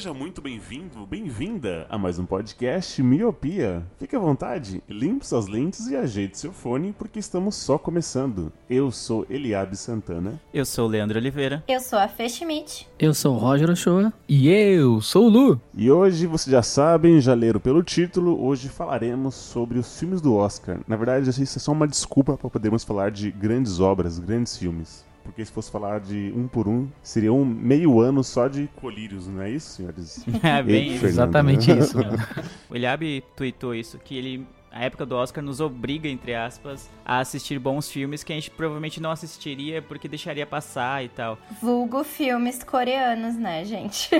Seja muito bem-vindo, bem-vinda a mais um podcast Miopia. Fique à vontade, limpe suas lentes e ajeite seu fone, porque estamos só começando. Eu sou Eliabe Santana. Eu sou o Leandro Oliveira. Eu sou a Fê Schmidt. Eu sou o Roger Ochoa. E eu sou o Lu. E hoje, vocês já sabem, já leram pelo título, hoje falaremos sobre os filmes do Oscar. Na verdade, isso é só uma desculpa para podermos falar de grandes obras, grandes filmes. Porque se fosse falar de um por um, seria um meio ano só de colírios, não é isso, senhores? É bem Ei. Fernando. Exatamente isso. mano. O Eliabe tweetou isso, que ele, a época do Oscar, nos obriga, entre aspas, a assistir bons filmes que a gente provavelmente não assistiria porque deixaria passar e tal. Vulgo filmes coreanos, né, gente?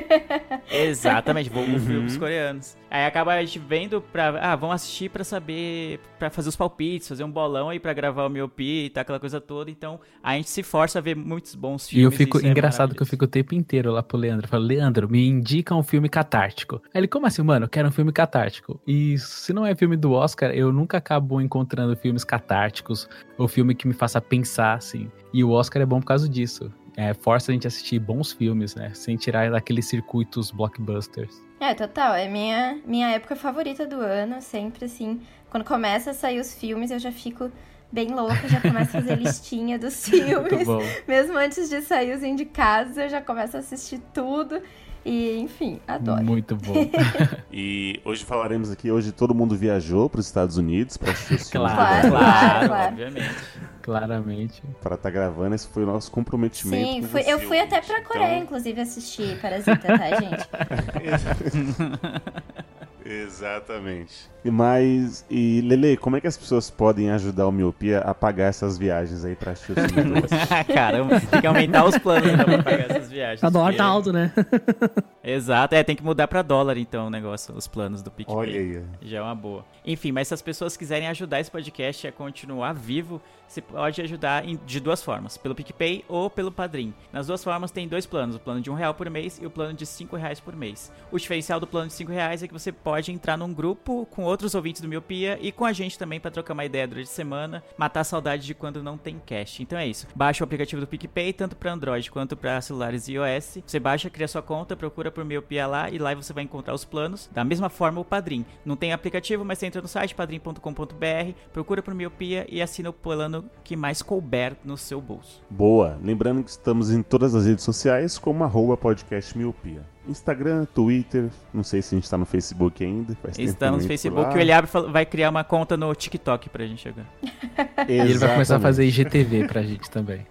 Exatamente, vou filmes coreanos. Aí acaba a gente vendo pra. Ah, vamos assistir pra saber. pra fazer os palpites, fazer um bolão aí pra gravar o miopia e tal, aquela coisa toda. Então a gente se força a ver muitos bons E eu filmes. fico isso é engraçado que eu fico o tempo inteiro lá pro Leandro. Eu falo, Leandro, me indica um filme catártico. Aí ele, como assim, mano? Eu quero um filme catártico. E se não é filme do Oscar, eu nunca acabo encontrando filmes catárticos ou filme que me faça pensar, assim. E o Oscar é bom por causa disso. É, força a gente a assistir bons filmes, né? Sem tirar daqueles circuitos blockbusters. É, total. É minha, minha época favorita do ano. Sempre assim. Quando começa a sair os filmes, eu já fico bem louca. Já começo a fazer listinha dos filmes. Mesmo antes de sair os indicados, eu já começo a assistir tudo. E, enfim, adoro. Muito bom. E hoje falaremos aqui, hoje todo mundo viajou para os Estados Unidos para assistir Claro. Claro, claro, claro. obviamente. Claramente. para estar gravando. Esse foi o nosso comprometimento. Sim, com fui- você, eu fui até ouvinte. pra Coreia, Então, inclusive, assistir Parasita, tá, gente? Exatamente. E mais, e Lele, como é que as pessoas podem ajudar o Miopia a pagar essas viagens aí pra assistir os filmes? Caramba, tem que aumentar os planos então, pra pagar essas viagens. A dólar tá alto, né? Exato, é, tem que mudar pra dólar então o negócio, os planos do PicPay. Olha aí. Já é uma boa. Enfim, mas se as pessoas quiserem ajudar esse podcast a continuar vivo, você pode ajudar de duas formas, pelo PicPay ou pelo Padrim. Nas duas formas tem dois planos, o plano de um real por mês e o plano de cinco reais por mês. O diferencial do plano de cinco reais é que você pode entrar num grupo com outros ouvintes do Miopia e com a gente também para trocar uma ideia durante a semana, matar a saudade de quando não tem cash. Então é isso. Baixa o aplicativo do PicPay, tanto para Android quanto para celulares iOS. Você baixa, cria sua conta, procura por Miopia lá e lá você vai encontrar os planos. Da mesma forma o Padrim. Não tem aplicativo, mas você entra no site padrim.com.br, procura por Miopia e assina o plano que mais couber no seu bolso. Boa. Lembrando que estamos em todas as redes sociais como arroba podcast Miopia. Instagram, Twitter, não sei se a gente tá no Facebook ainda. Estamos no Facebook e o Eliabe fala- vai criar uma conta no TikTok pra gente agora. E ele vai começar a fazer IGTV pra gente também.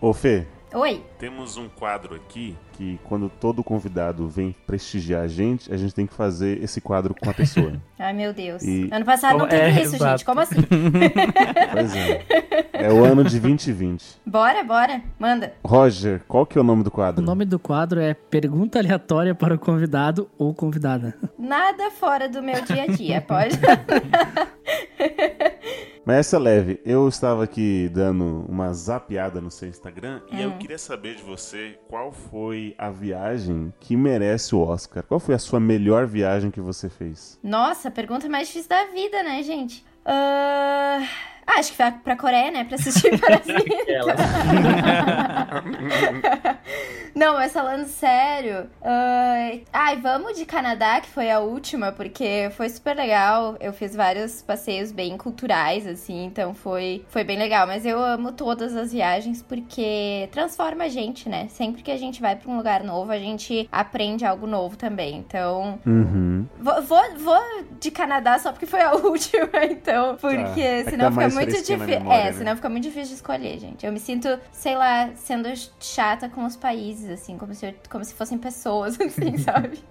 Ô Fê, Oi. temos um quadro aqui que quando todo convidado vem prestigiar a gente, a gente tem que fazer esse quadro com a pessoa. Ai, meu Deus. E- Ano passado não Oh, teve é, isso, exato. gente. Como assim? pois é. É o ano de 2020. Bora, bora. Manda. Roger, qual que é o nome do O quadro? nome do quadro é Pergunta Aleatória para o Convidado ou Convidada. Nada fora do meu dia a dia, pode? Mas essa é leve. Eu estava aqui dando uma zapeada no seu Instagram e eu queria saber de você qual foi a viagem que merece o Oscar. Qual foi a sua melhor viagem que você fez? Nossa, pergunta mais difícil da vida, né, gente? Ah, ah, acho que foi pra Coreia, né? Pra assistir Parasita. Não, mas falando sério. ah, Ai, vamos de Canadá, que foi a última, porque foi super legal. Eu fiz vários passeios bem culturais, assim, então foi, foi bem legal. Mas eu amo todas as viagens porque transforma a gente, né? Sempre que a gente vai pra um lugar novo, a gente aprende algo novo também. Então, Uhum. Vou, vou, vou de Canadá só porque foi a última, então. Porque É senão tá fica mais muito difícil. É, né? senão fica muito difícil de escolher, gente. Eu me sinto, sei lá, sendo chata com os países, assim, como se, eu- como se fossem pessoas, assim, sabe?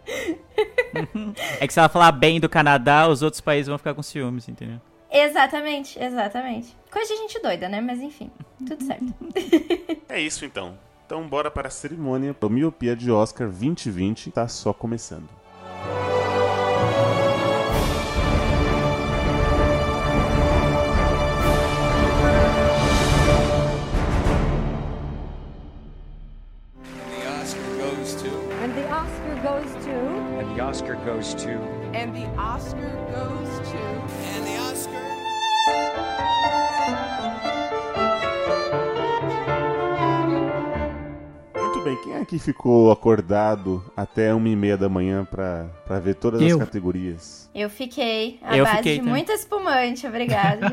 É que se ela falar bem do Canadá, os outros países vão ficar com ciúmes, entendeu? Exatamente, exatamente. Coisa de gente doida, né? Mas enfim, tudo certo. É isso então. Então bora para a cerimônia. O Miopia de Oscar 2020 tá só começando. The goes to. And the Oscar goes Muito aqui ficou acordado até uma e meia da manhã pra, pra ver todas Eu. as categorias? Eu fiquei à Eu base fiquei de também. muita espumante, obrigada.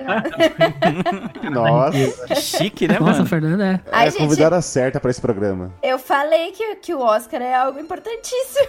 Nossa, Chique, né, Nossa, mano? Fernanda, é. Ai, é a gente, convidada certa pra esse programa. eu falei que, que o Oscar é algo importantíssimo.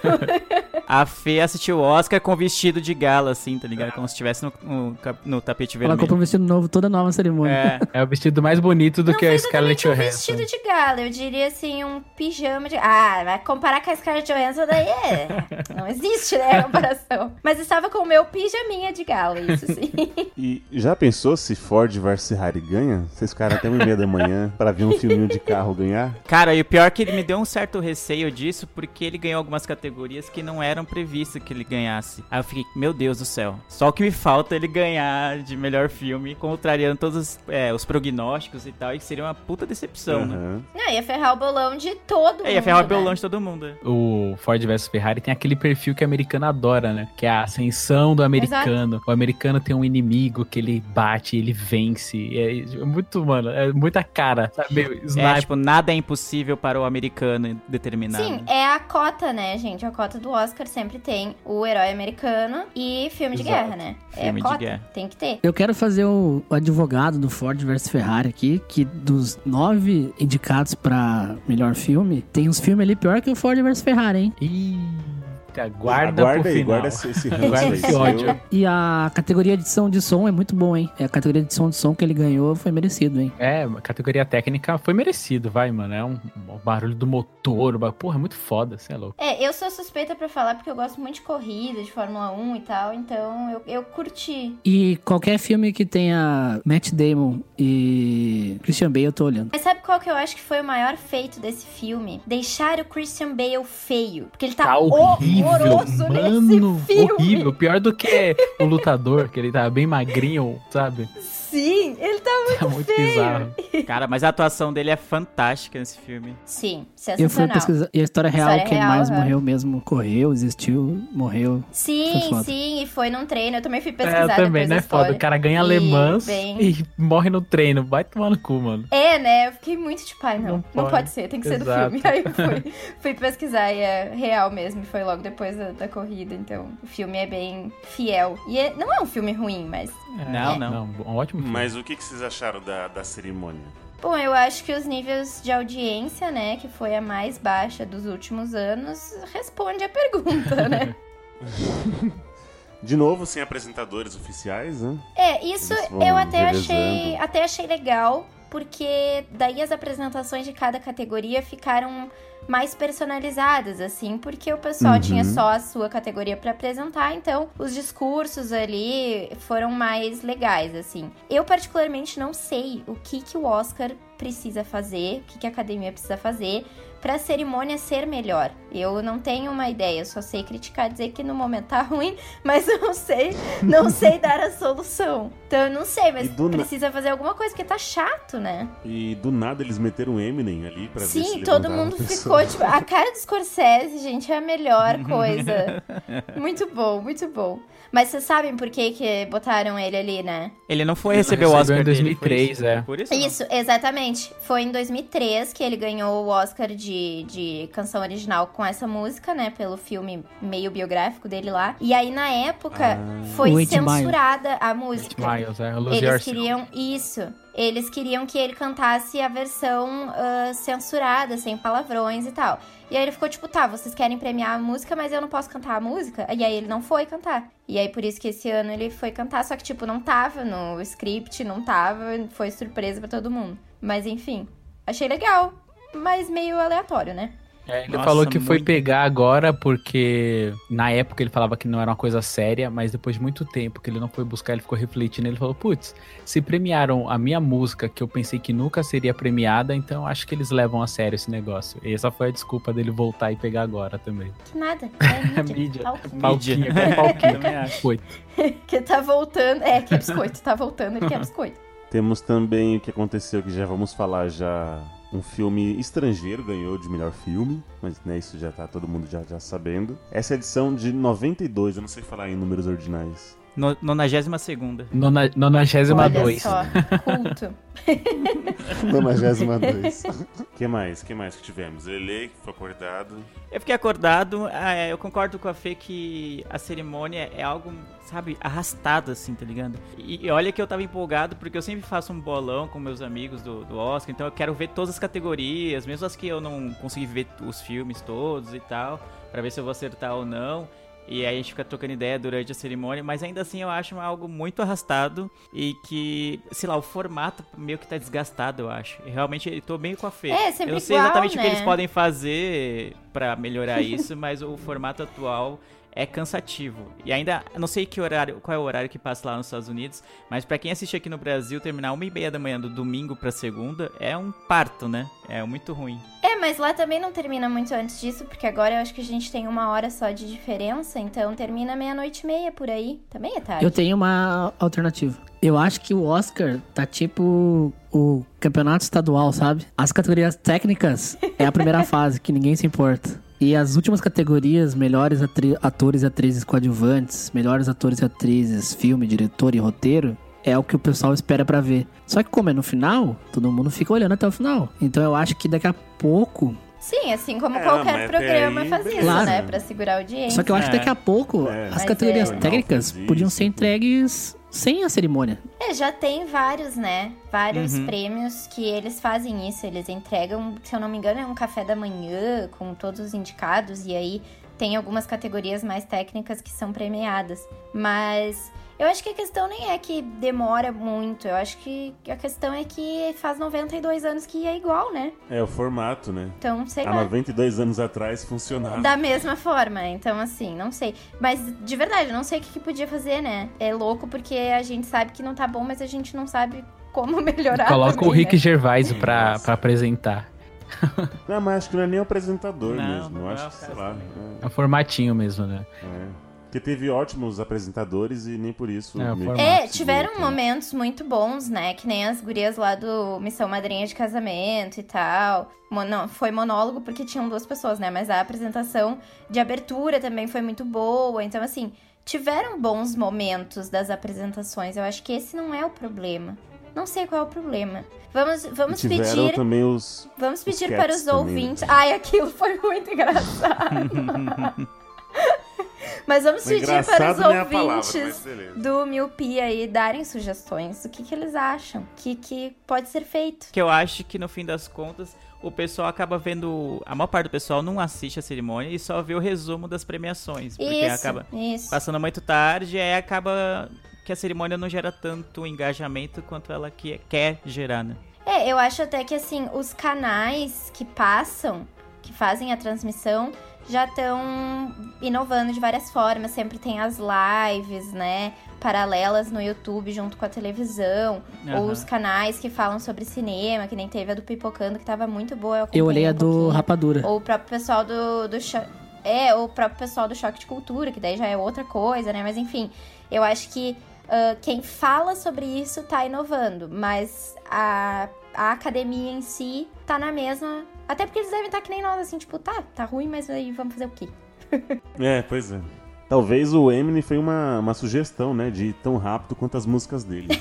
A Fê assistiu o Oscar com vestido de gala, assim, tá ligado? Como se estivesse no, no, no tapete Ela comprou um vermelho. vestido novo toda nova cerimônia. É, É o vestido mais bonito do Não que a Scarlett exatamente um Johansson. vestido de gala, eu diria assim, um pijama de... Ah, vai comparar com a Scarlett Johansson, daí é... Não existe, né, a comparação. Mas estava com o meu pijaminha de gala, isso sim. E já pensou se Ford vs Ferrari ganha? Vocês ficaram até uma e meia da manhã pra ver um filminho de carro ganhar? Cara, e o pior é que ele me deu um certo receio disso, porque ele ganhou algumas categorias que não eram previstas que ele ganhasse. Aí eu fiquei, meu Deus do céu. Só o que me falta é ele ganhar de melhor filme, contrariando todos os, é, os prognósticos e tal, e seria uma puta decepção, né? Aham. Não, ia ferrar o bolão de todo mundo, É, ia o né? violão de todo mundo. é. O Ford vs Ferrari tem aquele perfil que o americano adora, né? Que é a ascensão do americano. O americano tem um inimigo que ele bate, ele vence. É muito, mano, é muita cara, sabe? Meio É, Sniper. tipo, nada é impossível para o americano determinado. Sim, é a cota, né, gente? A cota do Oscar sempre tem o herói americano e filme de Exato. guerra, né? é Filme a de cota, guerra. tem que ter. Eu quero fazer o, o advogado do Ford versus Ferrari aqui, que dos nove indicados pra melhor filme, tem uns filmes ali pior que o Ford versus Ferrari, hein? Eita, guarda Aguarda pro aí, final. guarda esse, esse Guarda esse ódio. E a categoria de edição de som é muito bom, hein? É a categoria de edição de som que ele ganhou foi merecido, hein? É, a categoria técnica foi merecido, vai, mano. É um, um barulho do motor, porra, é muito foda, você é louco. É, eu sou suspeita pra falar porque eu gosto muito de corrida, de Fórmula 1 e tal, então eu, eu curti. E qualquer filme que tenha Matt Damon e Christian Bale, eu tô olhando. Mas sabe qual que eu acho que foi o maior feito desse filme? Deixar o Christian Bale feio. Porque ele tá, Tá horrível, horroroso mano, nesse filme. horrível. Pior do que o lutador, que ele tá bem magrinho, sabe? Sim, ele tá muito Tá muito feio. bizarro. Cara, mas a atuação dele é fantástica nesse filme. Sim, Eu fui sensacional. pesquisar. E a história real, História quem real, mais aham. morreu mesmo, correu, existiu, morreu. Sim, sim, e foi num treino. Eu também fui É, pesquisar eu também, né? da Foda. O cara ganha E alemãs bem- e morre no treino. Vai tomar no cu, mano. É, né? Eu fiquei muito tipo, ai, não, Não não, pode. pode. ser, tem que ser do Exato. filme. Aí eu fui, fui pesquisar e é real mesmo, e foi logo depois da, da corrida, então o filme é bem fiel. E é- não é um filme ruim, mas. É, Não, não. Não, um ótimo filme. Mas o que, que vocês acharam da, da cerimônia? Bom, eu acho que os níveis de audiência, né, que foi a mais baixa dos últimos anos, responde a pergunta, né? De novo, sem apresentadores oficiais, né? É, isso eu até revezando. achei, até achei legal, porque daí as apresentações de cada categoria ficaram mais personalizadas, assim, porque o pessoal Uhum. tinha só a sua categoria pra apresentar, então os discursos ali foram mais legais, assim. Eu particularmente não sei o que que o Oscar precisa fazer, o que que a academia precisa fazer pra cerimônia ser melhor. Eu não tenho uma ideia, eu só sei criticar, dizer que no momento tá ruim, mas eu não sei, não sei dar a solução. Então eu não sei, mas do na- precisa fazer alguma coisa, porque tá chato, né? E do nada eles meteram Eminem ali pra ver se Sim, todo mundo ficou, tipo, a cara do Scorsese, gente, é a melhor coisa. muito bom, muito bom. Mas vocês sabem por que que botaram ele ali, né? Ele não foi Ele receber o recebeu Oscar em dele, 2003, foi isso? é. Por isso, não? Isso, exatamente. Foi em 2003 que ele ganhou o Oscar de, de canção original com essa música, né? Pelo filme meio biográfico dele lá. E aí, na época, Ah. foi O censurada a música. Miles, é. Eles queriam isso. Eles queriam que ele cantasse a versão ah, censurada, sem palavrões e tal. E aí ele ficou tipo, tá, vocês querem premiar a música, mas eu não posso cantar a música? E aí ele não foi cantar. E aí por isso que esse ano ele foi cantar, só que tipo, não tava no script, não tava, foi surpresa pra todo mundo. Mas enfim, achei legal, mas meio aleatório, né? É, ele Nossa, falou que foi pegar agora porque na época ele falava que não era uma coisa séria, mas depois de muito tempo que ele não foi buscar, ele ficou refletindo. Ele falou: Putz, se premiaram a minha música, que eu pensei que nunca seria premiada, então acho que eles levam a sério esse negócio. E essa foi a desculpa dele voltar e pegar agora também. Que nada. É mídia. Mídia. Palquinho. Palquinho. Foi. Que tá voltando. É, que é biscoito. Tá voltando, ele quer biscoito. Temos também o que aconteceu, que já vamos falar já. Um filme estrangeiro ganhou de melhor filme, mas né, isso já tá todo mundo já, já sabendo. Essa é edição de 92, eu não sei falar em números ordinais. No, 92 Nona, nonagésima Olha dois. só. Culto. 92. que mais? que mais que tivemos? Ele que foi acordado. Eu fiquei acordado, é, eu concordo com a Fê que a cerimônia é algo, sabe, arrastado assim, tá ligado? E, e olha que eu tava empolgado porque eu sempre faço um bolão com meus amigos do, do Oscar, então eu quero ver todas as categorias, mesmo as que eu não consegui ver os filmes todos e tal, pra ver se eu vou acertar ou não. E aí a gente fica trocando ideia durante a cerimônia, mas ainda assim eu acho algo muito arrastado e que, sei lá, o formato meio que tá desgastado, eu acho. Realmente eu tô bem com a Fê. É, sempre eu não sei igual, exatamente o que né? eles podem fazer pra melhorar isso, mas o formato atual é cansativo. E ainda, não sei que horário, qual é o horário que passa lá nos Estados Unidos, mas pra quem assiste aqui no Brasil, terminar uma e meia da manhã do domingo pra segunda é um parto, né? É muito ruim. É, mas lá também não termina muito antes disso, porque agora eu acho que a gente tem uma hora só de diferença, então termina meia-noite e meia por aí. Também é tarde. Eu tenho uma alternativa. Eu acho que o Oscar tá tipo o campeonato estadual, sabe? As categorias técnicas é a primeira fase, que ninguém se importa. E as últimas categorias, melhores atores e atrizes coadjuvantes, melhores atores e atrizes, filme, diretor e roteiro, é o que o pessoal espera pra ver. Só que como é no final, todo mundo fica olhando até o final. Então eu acho que daqui a pouco Sim, assim como É, qualquer programa aí, faz isso, beleza. né? Pra segurar a audiência. Só que eu acho que É. daqui a pouco É. as Mas categorias é. técnicas podiam ser entregues sem a cerimônia. É, já tem vários, né? Vários Uhum. prêmios que eles fazem isso. Eles entregam, se eu não me engano, é um café da manhã com todos os indicados. E aí tem algumas categorias mais técnicas que são premiadas. Mas eu acho que a questão nem é que demora muito. Eu acho que a questão é que faz 92 anos que é igual, né? É o formato, né? Então, sei Há lá. 92 anos atrás funcionava. Da mesma forma, então assim, não sei. Mas de verdade, eu não sei o que, que podia fazer, né? É louco porque a gente sabe que não tá bom, mas a gente não sabe como melhorar. Coloca o também, Rick né? Gervais pra, Nossa. pra apresentar. Não, mas acho que não é nem o apresentador Não, mesmo. não Eu é acho o que, sei lá. É um formatinho mesmo, né? É, é. Porque teve ótimos apresentadores e nem por isso. É, meio. É, tiveram momentos muito bons, né? Que nem as gurias lá do Missão Madrinha de Casamento e tal. Mo- não, foi monólogo porque tinham duas pessoas, né? Mas a apresentação de abertura também foi muito boa. Então, assim, tiveram bons momentos das apresentações. Eu acho que esse não é o problema. Não sei qual é o problema. Vamos, vamos pedir. também os. Vamos pedir cats para os também, ouvintes. né? Ai, aquilo foi muito engraçado. Mas vamos Foi pedir para os palavra, ouvintes beleza. do Miopia aí darem sugestões. O que, que eles acham que, que pode ser feito. Que eu acho que no fim das contas o pessoal acaba vendo. A maior parte do pessoal não assiste a cerimônia e só vê o resumo das premiações. Porque Isso, acaba isso. passando muito tarde e aí acaba que a cerimônia não gera tanto engajamento quanto ela que quer gerar, né? É, eu acho até que assim, os canais que passam, que fazem a transmissão, já estão inovando de várias formas. Sempre tem as lives, né? Paralelas no YouTube junto com a televisão. Ou Aham. os canais que falam sobre cinema, que nem teve a do Pipocando, que tava muito boa. Eu acompanhei olhei a um do. Rapadura. Ou o próprio pessoal do, do cho- É, ou o próprio pessoal do Choque de Cultura, que daí já é outra coisa, né? Mas enfim, eu acho que ah, quem fala sobre isso tá inovando, mas a, a academia em si tá na mesma. Até porque eles devem estar que nem nós, assim, tipo, tá, tá ruim, mas aí vamos fazer o quê? É, pois é. Talvez o Eminem foi uma, uma sugestão, né? De ir tão rápido quanto as músicas dele.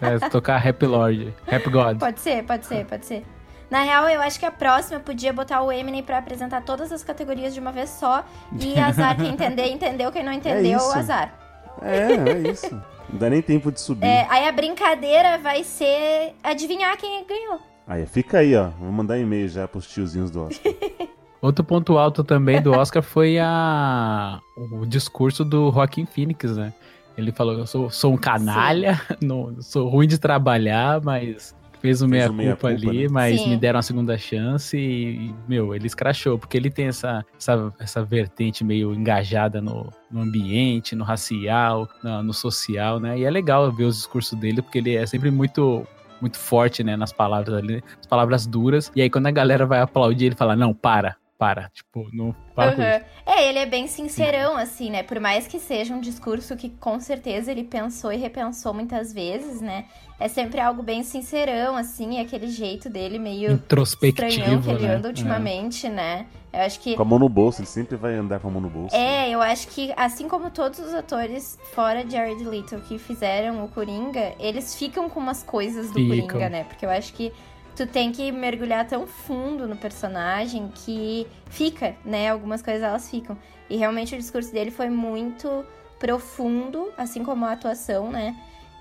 É, tocar Rap Lord, Rap God. Pode ser, pode ser, pode ser. Na real, eu acho que a próxima podia botar o Eminem pra apresentar todas as categorias de uma vez só. E azar quem entender, entendeu. Quem não entendeu, isso. azar. é, é isso. Não dá nem tempo de subir. É, aí a brincadeira vai ser adivinhar quem ganhou. Aí, fica aí, ó. Vou mandar e-mail já pros tiozinhos do Oscar. Outro ponto alto também do Oscar foi a o discurso do Joaquin Phoenix, né? Ele falou: Eu sou, sou um canalha, não, sou ruim de trabalhar, mas fez o meia-culpa, ali, né? mas Sim. me deram a segunda chance e, meu, ele escrachou, porque ele tem essa, essa, essa vertente meio engajada no, no ambiente, no racial, no, no social, né? E é legal ver os discursos dele, porque ele é sempre muito muito forte, né, nas palavras ali, as palavras duras. E aí quando a galera vai aplaudir, ele fala: "Não, para, para". Tipo, não para com Uhum. isso. É, ele é bem sincerão, assim, né? Por mais que seja um discurso que com certeza ele pensou e repensou muitas vezes, né? É sempre algo bem sincerão, assim, é aquele jeito dele meio Introspectivo, estranhão que ele né? anda ultimamente, né? Eu acho que Com a mão no bolso, ele sempre vai andar com a mão no bolso. É, eu acho que assim como todos os atores fora de Jared Leto que fizeram o Coringa, eles ficam com umas coisas do Ficam. Coringa, né? Porque eu acho que tu tem que mergulhar tão fundo no personagem que fica, né? Algumas coisas elas ficam. E realmente o discurso dele foi muito profundo, assim como a atuação, né?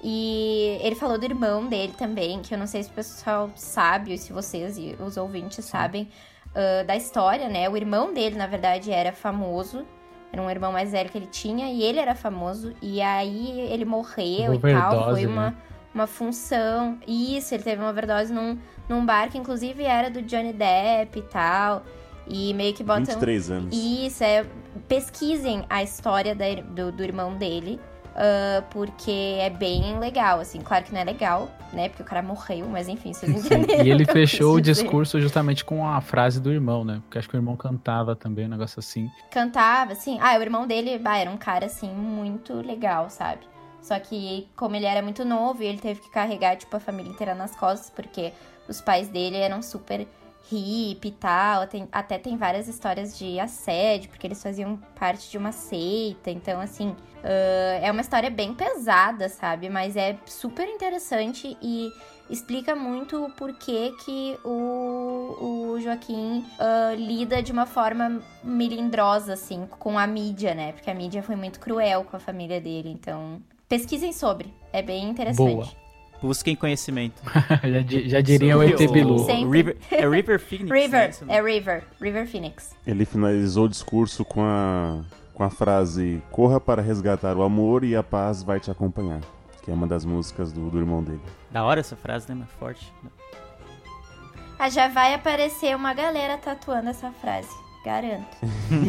E ele falou do irmão dele também, que eu não sei se o pessoal sabe, ou se vocês e os ouvintes sabem ah, da história, né? O irmão dele, na verdade, era famoso. Era um irmão mais velho que ele tinha, e ele era famoso. E aí ele morreu e tal. Overdose, Foi uma, né? uma função. Isso, ele teve uma overdose num, num bar que, inclusive, era do Johnny Depp e tal. E meio que botam. 23 anos. Isso, é. Pesquisem a história da do, do irmão dele. ah, porque é bem legal, assim. Claro que não é legal, né? Porque o cara morreu, mas enfim, vocês entenderam. E ele fechou o dizer. discurso justamente com a frase do irmão, né? Porque acho que o irmão cantava também, um negócio assim. Cantava, assim. Ah, o irmão dele bah, era um cara, assim, muito legal, sabe? Só que, como ele era muito novo, ele teve que carregar, tipo, a família inteira nas costas, porque os pais dele eram super hippie e tal. Tem- até tem várias histórias de assédio, porque eles faziam parte de uma seita. Então, assim, ah, é uma história bem pesada, sabe? Mas é super interessante e explica muito o porquê que o, o Joaquim ah, lida de uma forma melindrosa, assim, com a mídia, né? Porque a mídia foi muito cruel com a família dele. Então, pesquisem sobre. É bem interessante. Boa. Busquem conhecimento. já, di- já diria o ET Bilu. É River Phoenix, né? River, Isso, né? é River. River Phoenix. Ele finalizou o discurso com a, com a frase: Corra para resgatar o amor e a paz vai te acompanhar. Que é uma das músicas do, do irmão dele. Da hora essa frase, né? Mas forte. Ah, já vai aparecer uma galera tatuando essa frase. Garanto.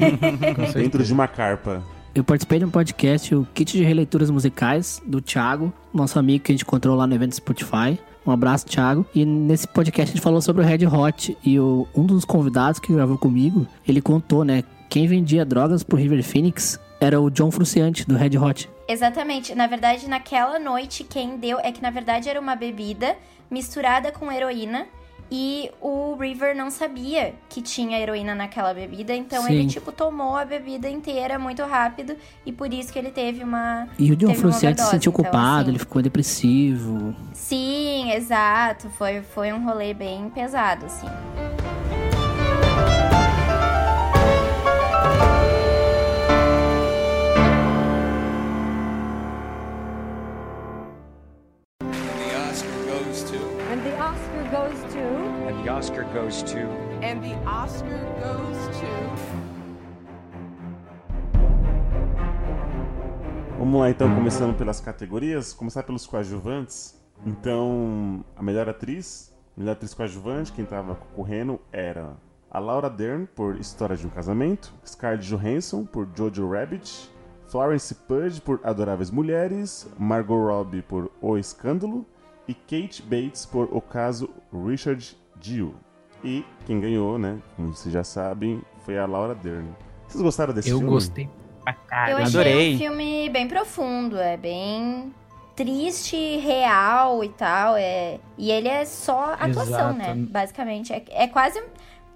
Dentro de uma carpa. Eu participei de um podcast, o Kit de Releituras Musicais, do Thiago, nosso amigo que a gente encontrou lá no evento Spotify. Um abraço, Thiago. E nesse podcast a gente falou sobre o Red Hot. E o, um dos convidados que gravou comigo, ele contou, né? Quem vendia drogas pro River Phoenix era o John Fruciante, do Red Hot. Exatamente. Na verdade, naquela noite, quem deu é que na verdade era uma bebida misturada com heroína. E o River não sabia que tinha heroína naquela bebida, então Sim. ele, tipo, tomou a bebida inteira muito rápido e por isso que ele teve uma. E o John Fruciante se sentiu Então, culpado, assim, ele ficou depressivo. Sim, exato. Foi, foi um rolê bem pesado, assim. Oscar goes to. And the Oscar goes to. Vamos lá então, começando pelas categorias. Começar pelos coadjuvantes. Então, a melhor atriz, melhor atriz coadjuvante, quem estava concorrendo era a Laura Dern por História de um Casamento, Scarlett Johansson por Jojo Rabbit, Florence Pugh por Adoráveis Mulheres, Margot Robbie por O Escândalo e Kate Bates por O Caso Richard Gill. E quem ganhou, né, como vocês já sabem, foi a Laura Dern. Vocês gostaram desse Eu filme? gostei pra Eu caralho. achei Adorei. um filme bem profundo, é bem triste, real e tal. É... E ele é só atuação, Exato. né? Basicamente. É, é quase.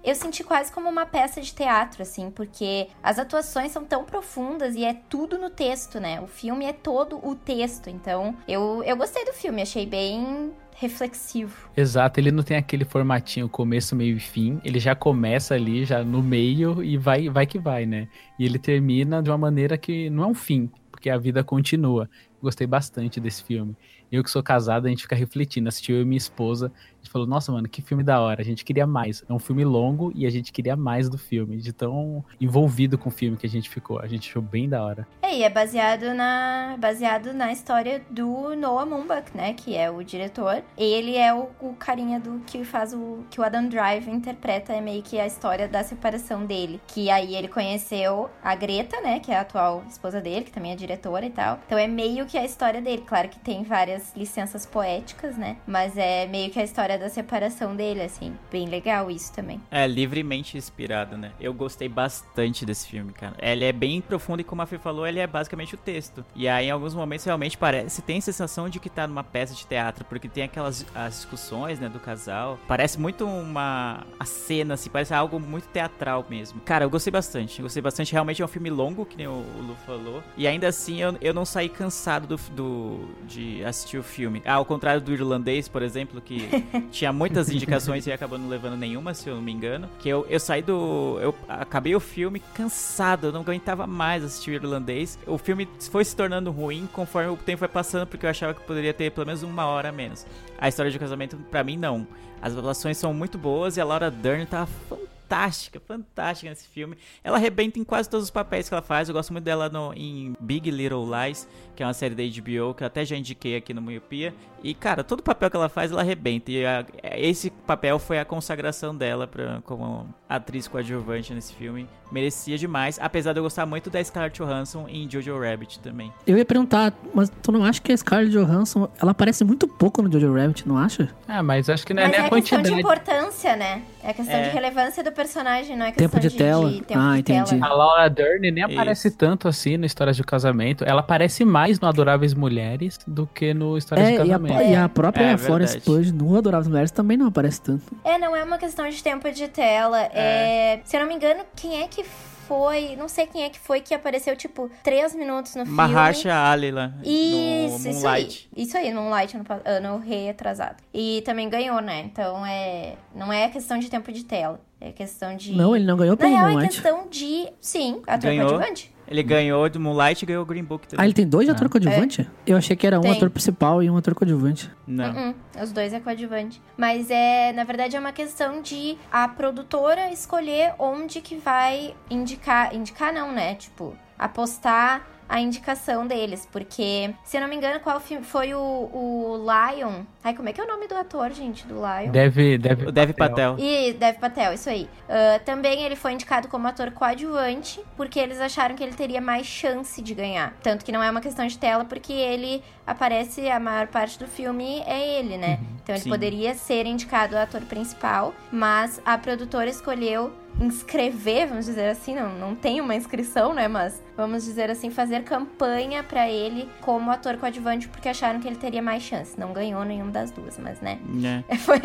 Eu senti quase como uma peça de teatro, assim, porque as atuações são tão profundas e é tudo no texto, né? O filme é todo o texto. Então, eu, eu gostei do filme, achei bem reflexivo. Exato, ele não tem aquele formatinho começo, meio e fim. Ele já começa ali, já no meio e vai, vai que vai, né? E ele termina de uma maneira que não é um fim, porque a vida continua. Gostei bastante desse filme. Eu que sou casado, a gente fica refletindo. Assistiu eu e minha esposa. A gente falou, nossa, mano, que filme da hora. A gente queria mais. É um filme longo e a gente queria mais do filme. De tão envolvido com o filme que a gente ficou. A gente achou bem da hora. É, e é baseado na, baseado na história do Noah Baumbach, né? Que é o diretor. Ele é o, o carinha do que faz o. que o Adam Drive interpreta. É meio que a história da separação dele. Que aí ele conheceu a Greta, né? Que é a atual esposa dele, que também é diretora e tal. Então é meio que a história dele. Claro que tem várias licenças poéticas, né? Mas é meio que a história da separação dele, assim. Bem legal isso também. É, livremente inspirado, né? Eu gostei bastante desse filme, cara. Ele é bem profundo e, como a Fê falou, ele é basicamente o texto. E aí, em alguns momentos, realmente parece. Tem a sensação de que tá numa peça de teatro, porque tem aquelas as discussões, né, do casal. Parece muito uma. A cena, assim, parece algo muito teatral mesmo. Cara, eu gostei bastante. Eu gostei bastante. Realmente é um filme longo, que nem o, o Lu falou. E ainda assim, eu, eu não saí cansado do, do, de assistir o filme. Ah, ao contrário do irlandês, por exemplo, que tinha muitas indicações e acabou não levando nenhuma, se eu não me engano. Que eu, eu saí do. Eu acabei o filme cansado, eu não aguentava mais assistir o irlandês. O filme foi se tornando ruim conforme o tempo foi passando, porque eu achava que poderia ter pelo menos uma hora a menos. A história de casamento, pra mim, não. As relações são muito boas e a Laura Dern tá fantástica, fantástica nesse filme. Ela arrebenta em quase todos os papéis que ela faz. Eu gosto muito dela no, em Big Little Lies, que é uma série da HBO que eu até já indiquei aqui no Miopia. E, cara, todo papel que ela faz, ela arrebenta. E a, esse papel foi a consagração dela pra, como atriz coadjuvante nesse filme. Merecia demais, apesar de eu gostar muito da Scarlett Johansson em Jojo Rabbit também. Eu ia perguntar, mas tu não acha que a Scarlett Johansson, ela aparece muito pouco no Jojo Rabbit, não acha? Ah, mas acho que não é Mas nem é a questão quantidade. de importância, né? É questão É. de relevância do personagem, não é questão Tempo de tela. tempo Ah, de entendi. tela. A Laura Dern nem Isso. aparece tanto assim no Histórias de Casamento. Ela aparece mais no Adoráveis Mulheres do que no Histórias de É, e a, Casamento. e a própria É, Florence verdade. Pugh no Adoráveis Mulheres também não aparece tanto. É, não é uma questão de tempo de tela. É. Se eu não me engano, quem é que foi? Não sei quem é que foi que apareceu, tipo, três minutos no filme. Maharsha Ali lá Isso, no isso aí. Moonlight. Isso aí, Moonlight ano, ano reatrasado. E também ganhou, né? Então é. Não é questão de tempo de tela. É questão de. Não, ele não ganhou Na pelo real, é Moonlight. questão de. Sim, ator Ganhou. coadjuvante. Ele ganhou do Moonlight e ganhou o Green Book também. Ah, ele tem dois atores coadjuvantes? Eu achei que era um Tem. ator principal e um ator coadjuvante. Não. Uh-uh, Os dois é coadjuvante. Mas é, na verdade, é uma questão de a produtora escolher onde que vai indicar. Indicar não, né? Tipo, apostar a indicação deles. Porque, se eu não me engano, qual filme foi o, o Lion. Ai, como é que é o nome do ator, gente? Do Lion? Deve, deve, O Dev Patel. E Dev Patel, isso aí. Ah, também ele foi indicado como ator coadjuvante, porque eles acharam que ele teria mais chance de ganhar. Tanto que não é uma questão de tela, porque ele aparece, a maior parte do filme é ele, né? Então ele sim. poderia ser indicado ator principal, mas a produtora escolheu inscrever, vamos dizer assim, não, não tem uma inscrição, né? Mas vamos dizer assim, fazer campanha pra ele como ator coadjuvante, porque acharam que ele teria mais chance. Não ganhou nenhuma das duas, mas né? né? Foi,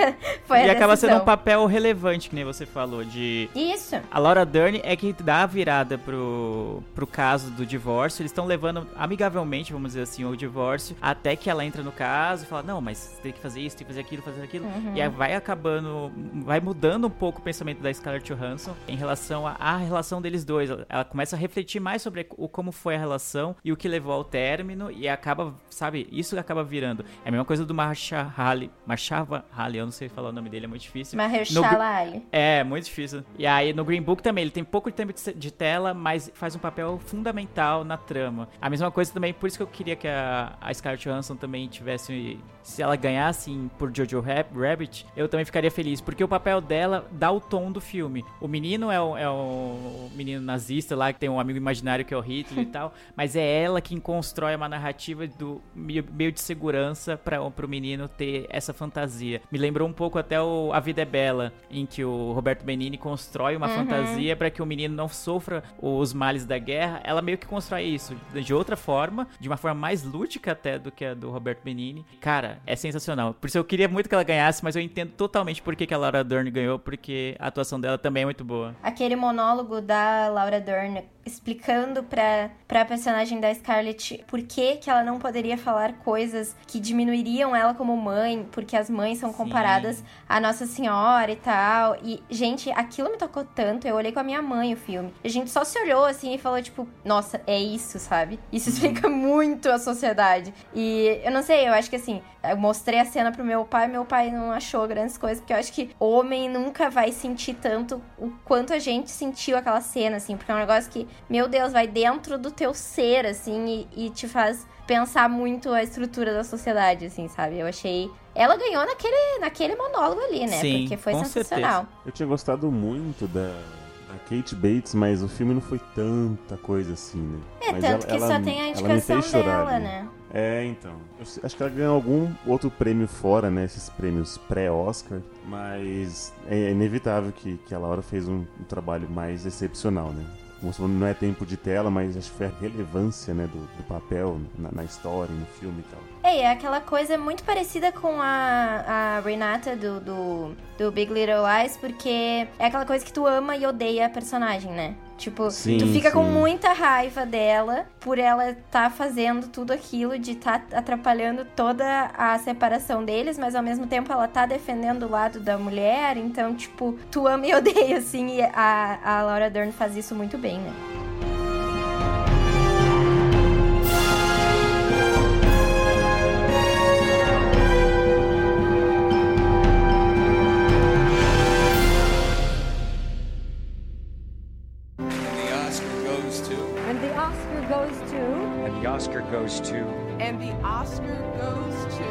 foi E acaba sendo um papel relevante, que nem você falou, de Isso. A Laura Dern é que dá a virada pro, pro caso do divórcio. Eles estão levando amigavelmente, vamos dizer assim, o divórcio, até que ela entra no caso e fala: Não, mas tem que fazer isso, tem que fazer aquilo, fazer aquilo. Uhum. E aí vai acabando, vai mudando um pouco o pensamento da Scarlett Johansson em relação à relação deles dois. Ela- começa a refletir mais sobre o, como foi a relação e o que levou ao término, e acaba, sabe, isso acaba virando. É a mesma coisa do Ali. Marshava Ali, eu não sei falar o nome dele, é muito difícil. Mahershala Ali. é, muito difícil. E aí no Green Book também, ele tem pouco tempo de, tela, mas faz um papel fundamental na trama. A mesma coisa também, por isso que eu queria que a, a Scarlett Johansson também tivesse. Se ela ganhasse por Jojo Rab- Rabbit, eu também ficaria feliz, porque o papel dela dá o tom do filme. O menino é o, é o menino nazista lá, que tem um amigo imaginário que é o Hitler e tal, mas é ela quem constrói uma narrativa do meio, meio de segurança para o menino ter essa fantasia. Me lembrou um pouco até o A Vida é Bela, em que o Roberto Benini constrói uma Uhum. fantasia para que o menino não sofra os males da guerra. Ela meio que constrói isso de outra forma, de uma forma mais lúdica até do que a do Roberto Benini. Cara, é sensacional. Por isso eu queria muito que ela ganhasse, mas eu entendo totalmente por que, que a Laura Dern ganhou, porque a atuação dela também é muito boa. Aquele monólogo da Laura Dern explicando pra, pra personagem da Scarlett por que, que ela não poderia falar coisas que diminuiriam ela como mãe, porque as mães são comparadas à Nossa Senhora e tal. E, gente, aquilo me tocou tanto. Eu olhei com a minha mãe o filme. A gente só se olhou assim e falou, tipo, nossa, é isso, sabe? Isso explica muito a sociedade. E eu não sei, eu acho que assim, eu mostrei a cena pro meu pai, meu pai não achou grandes coisas, porque eu acho que homem nunca vai sentir tanto o quanto a gente sentiu aquela cena, assim, porque é um negócio que, meu Deus, vai dentro do teu ser, assim, e, e te faz pensar muito a estrutura da sociedade, assim, sabe? Eu achei. Ela ganhou naquele, naquele monólogo ali, né? Sim, porque foi com sensacional. Eu tinha gostado muito da, da Kate Bates, mas o filme não foi tanta coisa assim, né? É, Mas tanto que só tem a ela me indicação fez chorar dela, ali. né? É, então. Eu acho que ela ganhou algum outro prêmio fora, né? Esses prêmios pré-Oscar. Mas é inevitável que, que a Laura fez um, um trabalho mais excepcional, né? Falou, não é tempo de tela, mas acho que foi a relevância né, do, do papel na, na história, no filme e tal. É, é aquela coisa muito parecida com a, a Renata do, do, do Big Little Lies, porque é aquela coisa que tu ama e odeia a personagem, né? Tipo, Sim, tu fica com sim. muita raiva dela por ela estar fazendo tudo aquilo, de estar atrapalhando toda a separação deles, mas ao mesmo tempo ela tá defendendo o lado da mulher, então, tipo, tu ama e odeia, assim, e a, a Laura Dern faz isso muito bem, né? Oscar goes to.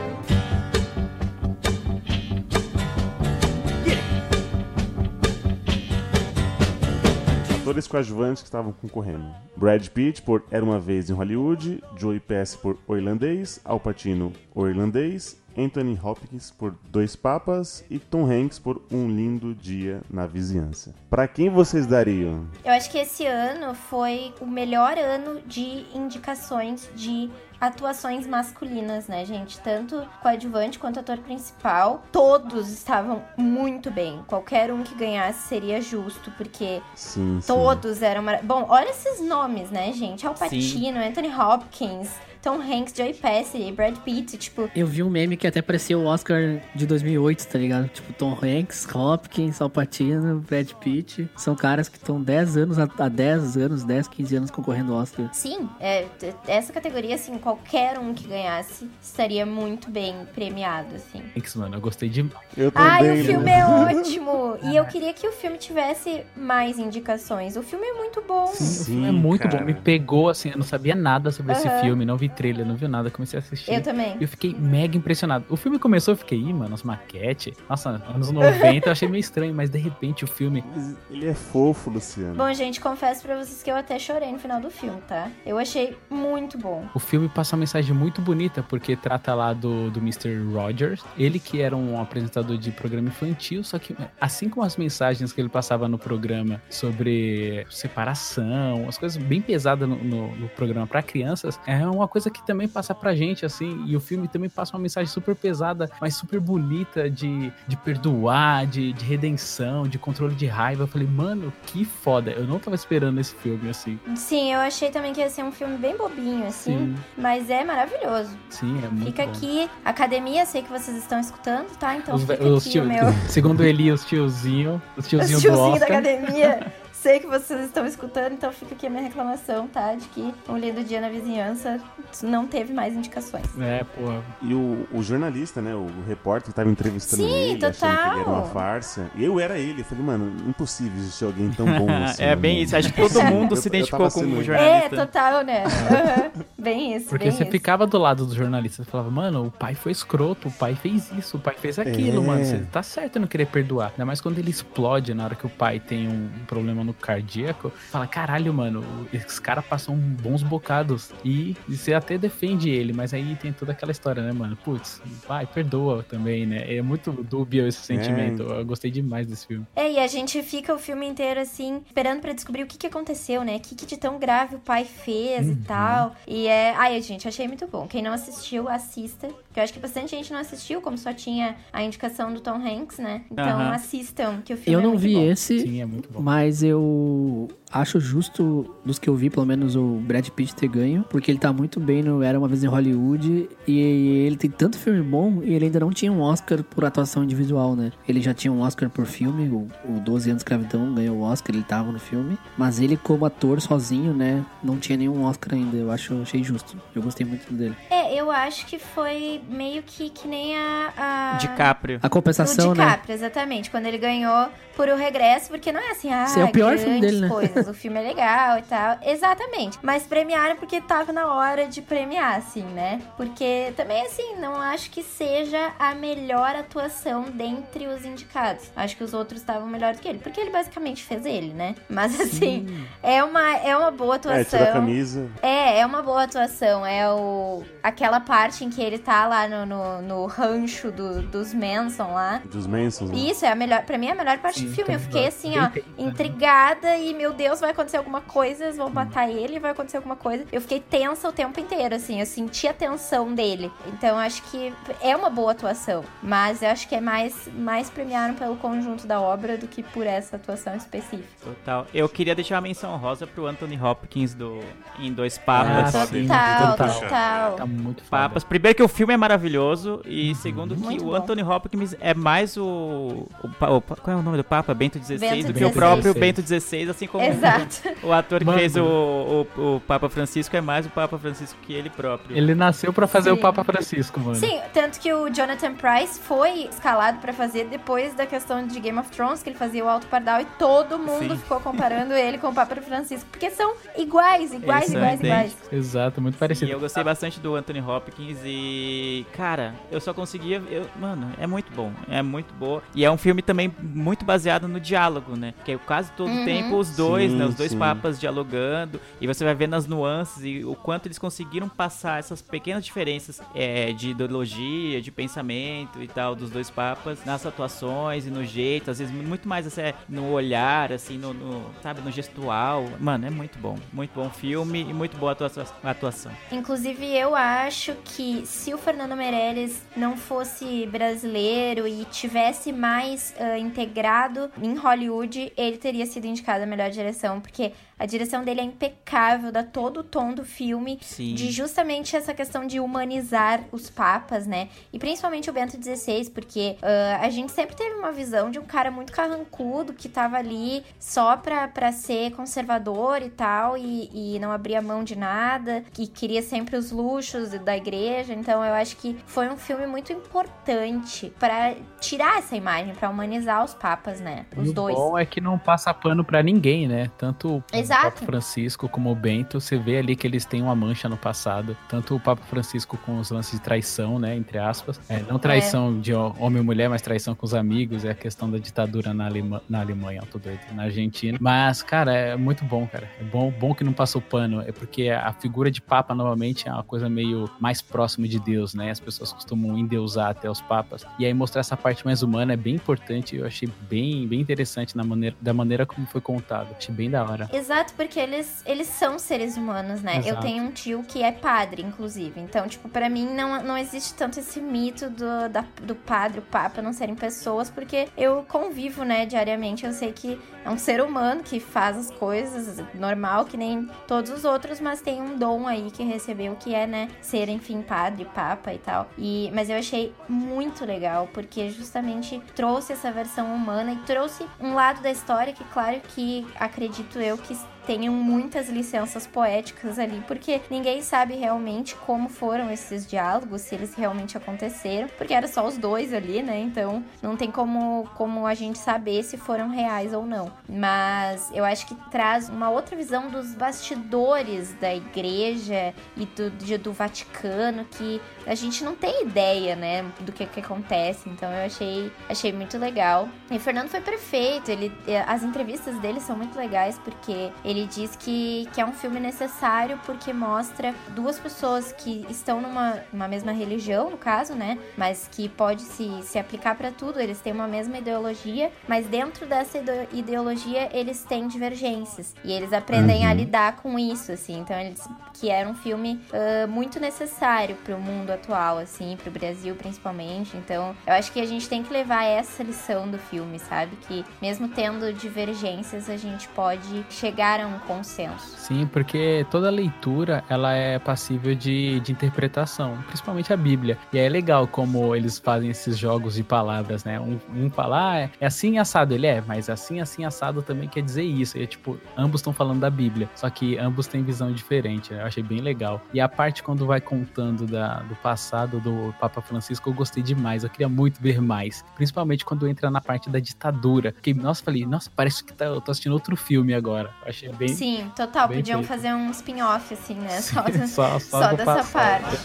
Atores coadjuvantes que estavam concorrendo. Brad Pitt por Era Uma Vez em Hollywood, Joey Pesci por O Irlandês, Al Pacino, O Irlandês, Anthony Hopkins por Dois Papas e Tom Hanks por Um Lindo Dia na Vizinhança. Pra quem vocês dariam? Eu acho que esse ano foi o melhor ano de indicações de atuações masculinas, né, gente? Tanto coadjuvante quanto ator principal, todos estavam muito bem. Qualquer um que ganhasse seria justo, porque Sim, sim. todos eram mara... Bom, olha esses nomes, né, gente? Al Sim. Pacino, Anthony Hopkins, Tom Hanks, Joey Pesci, Brad Pitt, tipo, Eu vi um meme que até parecia o Oscar de 2008, tá ligado? Tipo, Tom Hanks, Hopkins, Al Pacino, Brad Pitt. São caras que estão 10 anos, há há 10 anos, 10, 15 anos concorrendo ao Oscar. sim, é, essa categoria, assim, qualquer um que ganhasse estaria muito bem premiado, assim. Thanks, mano. Eu gostei de. Eu também, Ai, o né? filme é ótimo! E eu queria que o filme tivesse mais indicações. O filme é muito bom. O filme Sim, é muito cara. bom. Me pegou assim. Eu não sabia nada sobre esse Aham. filme. Não vi trailer, não vi nada. Comecei a assistir. Eu também. E eu fiquei mega impressionado. O filme começou, eu fiquei, ih, mano, as maquete. Nossa, anos 90 eu achei meio estranho, mas de repente o filme. Mas Ele é fofo, Luciano. Bom, gente, confesso pra vocês que eu até chorei no final do filme, tá? Eu achei muito bom. O filme passa uma mensagem muito bonita, porque trata lá do, do Mr. Rogers. Ele que era um apresentador de programa infantil, só que assim como as mensagens que ele passava no programa sobre separação, as coisas bem pesadas no, no- no programa pra crianças, é uma coisa que também passa pra gente, assim, e o filme também passa uma mensagem super pesada, mas super bonita de, de perdoar, de, de redenção, de controle de raiva. Eu falei, mano, que foda. Eu não tava esperando esse filme, assim. Sim, eu achei também que ia ser um filme bem bobinho, assim. Sim, Mas é maravilhoso. sim, é muito Fica bom. aqui, academia, sei que vocês estão escutando, tá? Então Os, fica os aqui tio- o meu. Segundo Eli, os tiozinhos, os Os tiozinhos do tiozinhos da Oscar. academia. Sei que vocês estão escutando, então fica aqui a minha reclamação, tá? De que um lindo dia na vizinhança não teve mais indicações. É, porra. E o, o jornalista, né? O repórter que tava entrevistando Sim, ele, achando que ele era total. uma farsa. Eu era ele. Eu falei, mano, impossível existir alguém tão bom assim. é bem isso. Acho que todo mundo se identificou com o ele. jornalista. É, total, né? Aham. Bem isso, Porque bem você isso. ficava do lado do jornalista, você falava, mano, o pai foi escroto, o pai fez isso, o pai fez aquilo, É. mano. Você tá certo em não querer perdoar. Ainda mais quando ele explode na hora que o pai tem um problema no cardíaco. Fala, caralho, mano, esse cara passou um bons bocados. E, você até defende ele, mas aí tem toda aquela história, né, mano? Putz, vai, perdoa também, né? É muito dúbio esse sentimento. Eu gostei demais desse filme. É, e a gente fica o filme inteiro assim, esperando pra descobrir o que, que aconteceu, né? O que, que de tão grave o pai fez Uhum. e tal. E é. Ai, gente, achei muito bom. Quem não assistiu, assista. Porque eu acho que bastante gente não assistiu, como só tinha a indicação do Tom Hanks, né? Então Aham. assistam, que o filme Eu é não muito vi bom. esse, Sim, é muito bom. mas eu acho justo dos que eu vi, pelo menos o Brad Pitt ter ganho, porque ele tá muito bem no Era Uma Vez em Hollywood e ele tem tanto filme bom e ele ainda não tinha um Oscar por atuação individual, né? Ele já tinha um Oscar por filme, o, o 12 anos de escravidão ganhou o Oscar, ele tava no filme, mas ele como ator sozinho, né, não tinha nenhum Oscar ainda, eu acho, achei justo. Eu gostei muito dele. É, eu acho que foi meio que que nem a... a... DiCaprio. A compensação, o né? DiCaprio, exatamente. Quando ele ganhou por O Regresso, porque não é assim, ah, Esse é o pior filme dele, né? Coisas, o filme é legal e tal. Exatamente. Mas premiaram porque tava na hora de premiar, assim, né? Porque também, assim, não acho que seja a melhor atuação dentre os indicados. Acho que os outros estavam melhor do que ele. Porque ele basicamente fez ele, né? Mas, assim, é uma, é uma boa É, atuação. tira a camisa. É, é uma boa atuação. É o aquela parte em que ele tá lá no, no, no rancho do- dos Manson lá. Dos Mansons. né? Isso é a melhor, para mim é a melhor parte do Sim, filme. Eu fiquei assim, ó, né? intrigada e meu Deus, vai acontecer alguma coisa, eles vão matar ele, vai acontecer alguma coisa. Eu fiquei tensa o tempo inteiro, assim, eu senti a tensão dele. Então eu acho que é uma boa atuação, mas eu acho que é mais mais premiaram pelo conjunto da obra do que por essa atuação específica. Total. Eu queria deixar uma menção rosa pro Anthony Hopkins do, em Dois Ah, Papas. sim. Total, total. total. Tá muito foda. Papas. Primeiro que o filme é maravilhoso e segundo que Muito o bom. Anthony Hopkins é mais o, o, o qual é o nome do Papa? Bento XVI Bento do que o próprio Bento XVI, assim como Exato. o ator que Mano. fez o, o, o Papa Francisco é mais o Papa Francisco que ele próprio. Ele nasceu pra fazer Sim. o Papa Francisco, mano. Sim, tanto que o Jonathan Price foi escalado pra fazer depois da questão de Game of Thrones, que ele fazia o Alto Pardal, e todo mundo Sim. ficou comparando ele com o Papa Francisco, porque são iguais, iguais, Eles iguais, iguais. idênticos. Exato, muito E parecido. eu gostei bastante do Anthony Hopkins e, cara, eu só conseguia. Eu, mano, é muito bom. É muito boa. E é um filme também muito baseado no diálogo, né? Porque é quase todo Uhum. tempo os dois, Sim, né? Os dois sim. papas dialogando. E você vai vendo as nuances e o quanto eles conseguiram passar essas pequenas diferenças é, de ideologia, de pensamento e tal dos dois papas nas atuações e no jeito. Às vezes muito mais assim, é, no olhar, assim, no, no, sabe, no gestual. Mano, é muito bom. Muito bom filme e muito boa atua- atuação. Inclusive, eu acho que se o Fernando Meirelles não fosse brasileiro e tivesse mais ah, integrado em Hollywood, ele teria sido indicado a melhor direção, porque a direção dele é impecável, dá todo o tom do filme, Sim. de justamente essa questão de humanizar os papas, né? E principalmente o Bento XVI, porque ah, a gente sempre teve uma visão de um cara muito carrancudo que tava ali só pra, pra ser conservador e tal, e, e não abria mão de nada, que queria sempre os luxos da igreja. Então eu acho que foi um filme muito importante pra tirar essa imagem, pra humanizar os papas, né? Os E o dois. bom é que não passa pano pra ninguém, né? Tanto o. Papa Francisco como o Bento, você vê ali que eles têm uma mancha no passado. Tanto o Papa Francisco com os lances de traição, né? Entre aspas. É, não traição de ho- homem e mulher, mas traição com os amigos. É a questão da ditadura na, Alema- na Alemanha, eu tô doido, na Argentina. Mas, cara, é muito bom, cara. É bom, bom que não passou pano. É porque a figura de Papa, novamente, é uma coisa meio mais próxima de Deus, né? As pessoas costumam endeusar até os papas. E aí mostrar essa parte mais humana é bem importante. Eu achei bem, bem interessante na maneira, da maneira como foi contado. Achei bem da hora. Exato, porque eles, eles são seres humanos, né? Eu Exato. tenho um tio que é padre, inclusive. Então, tipo, pra mim não, não existe tanto esse mito do, da- do padre, o papa não serem pessoas, porque eu convivo, né, diariamente. Eu sei que é um ser humano que faz as coisas normal, que nem todos os outros, mas tem um dom aí que recebeu, que é, né, ser, enfim, padre, papa e tal. E, mas eu achei muito legal, porque justamente trouxe essa versão humana e trouxe um lado da história que, claro que acredito eu que tenham muitas licenças poéticas ali, porque ninguém sabe realmente como foram esses diálogos, se eles realmente aconteceram, porque era só os dois ali, né? Então não tem como, como a gente saber se foram reais ou não. Mas eu acho que traz uma outra visão dos bastidores da igreja e do, do Vaticano que a gente não tem ideia, né, do que, que acontece. Então eu achei, achei muito legal. E Fernando foi perfeito. Ele, eh, as entrevistas dele são muito legais porque ele ele diz que, que é um filme necessário porque mostra duas pessoas que estão numa, numa mesma religião, no caso, né? Mas que pode se, se aplicar para tudo, eles têm uma mesma ideologia, mas dentro dessa ide- ideologia eles têm divergências. E eles aprendem a lidar com isso, assim. Então, eles que era um filme ah, muito necessário pro mundo atual, assim, pro Brasil principalmente. Então, eu acho que a gente tem que levar essa lição do filme, sabe? Que mesmo tendo divergências, a gente pode chegar a um consenso. Sim, porque toda leitura ela é passível de, de interpretação, principalmente a Bíblia. E é legal como eles fazem esses jogos de palavras, né? Um, um ah, é assim assado, ele é, mas assim, assim assado também quer dizer isso. E é tipo, ambos estão falando da Bíblia, só que ambos têm visão diferente. né? Eu achei bem legal. E a parte quando vai contando da, do passado do Papa Francisco, eu gostei demais. Eu queria muito ver mais. Principalmente quando entra na parte da ditadura. Que, nossa, falei, nossa, parece que tá, eu tô assistindo outro filme agora. Eu achei bem. Sim, total. bem Podiam feito. fazer um spin-off, assim, né? Só, Sim, só- só só do dessa passado. parte.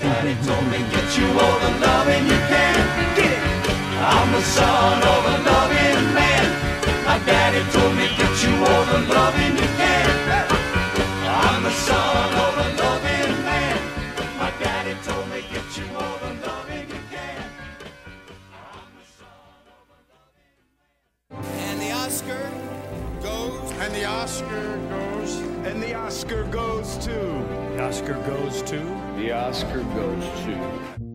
Oscar goes. And the Oscar goes to. The Oscar goes to. The Oscar goes to.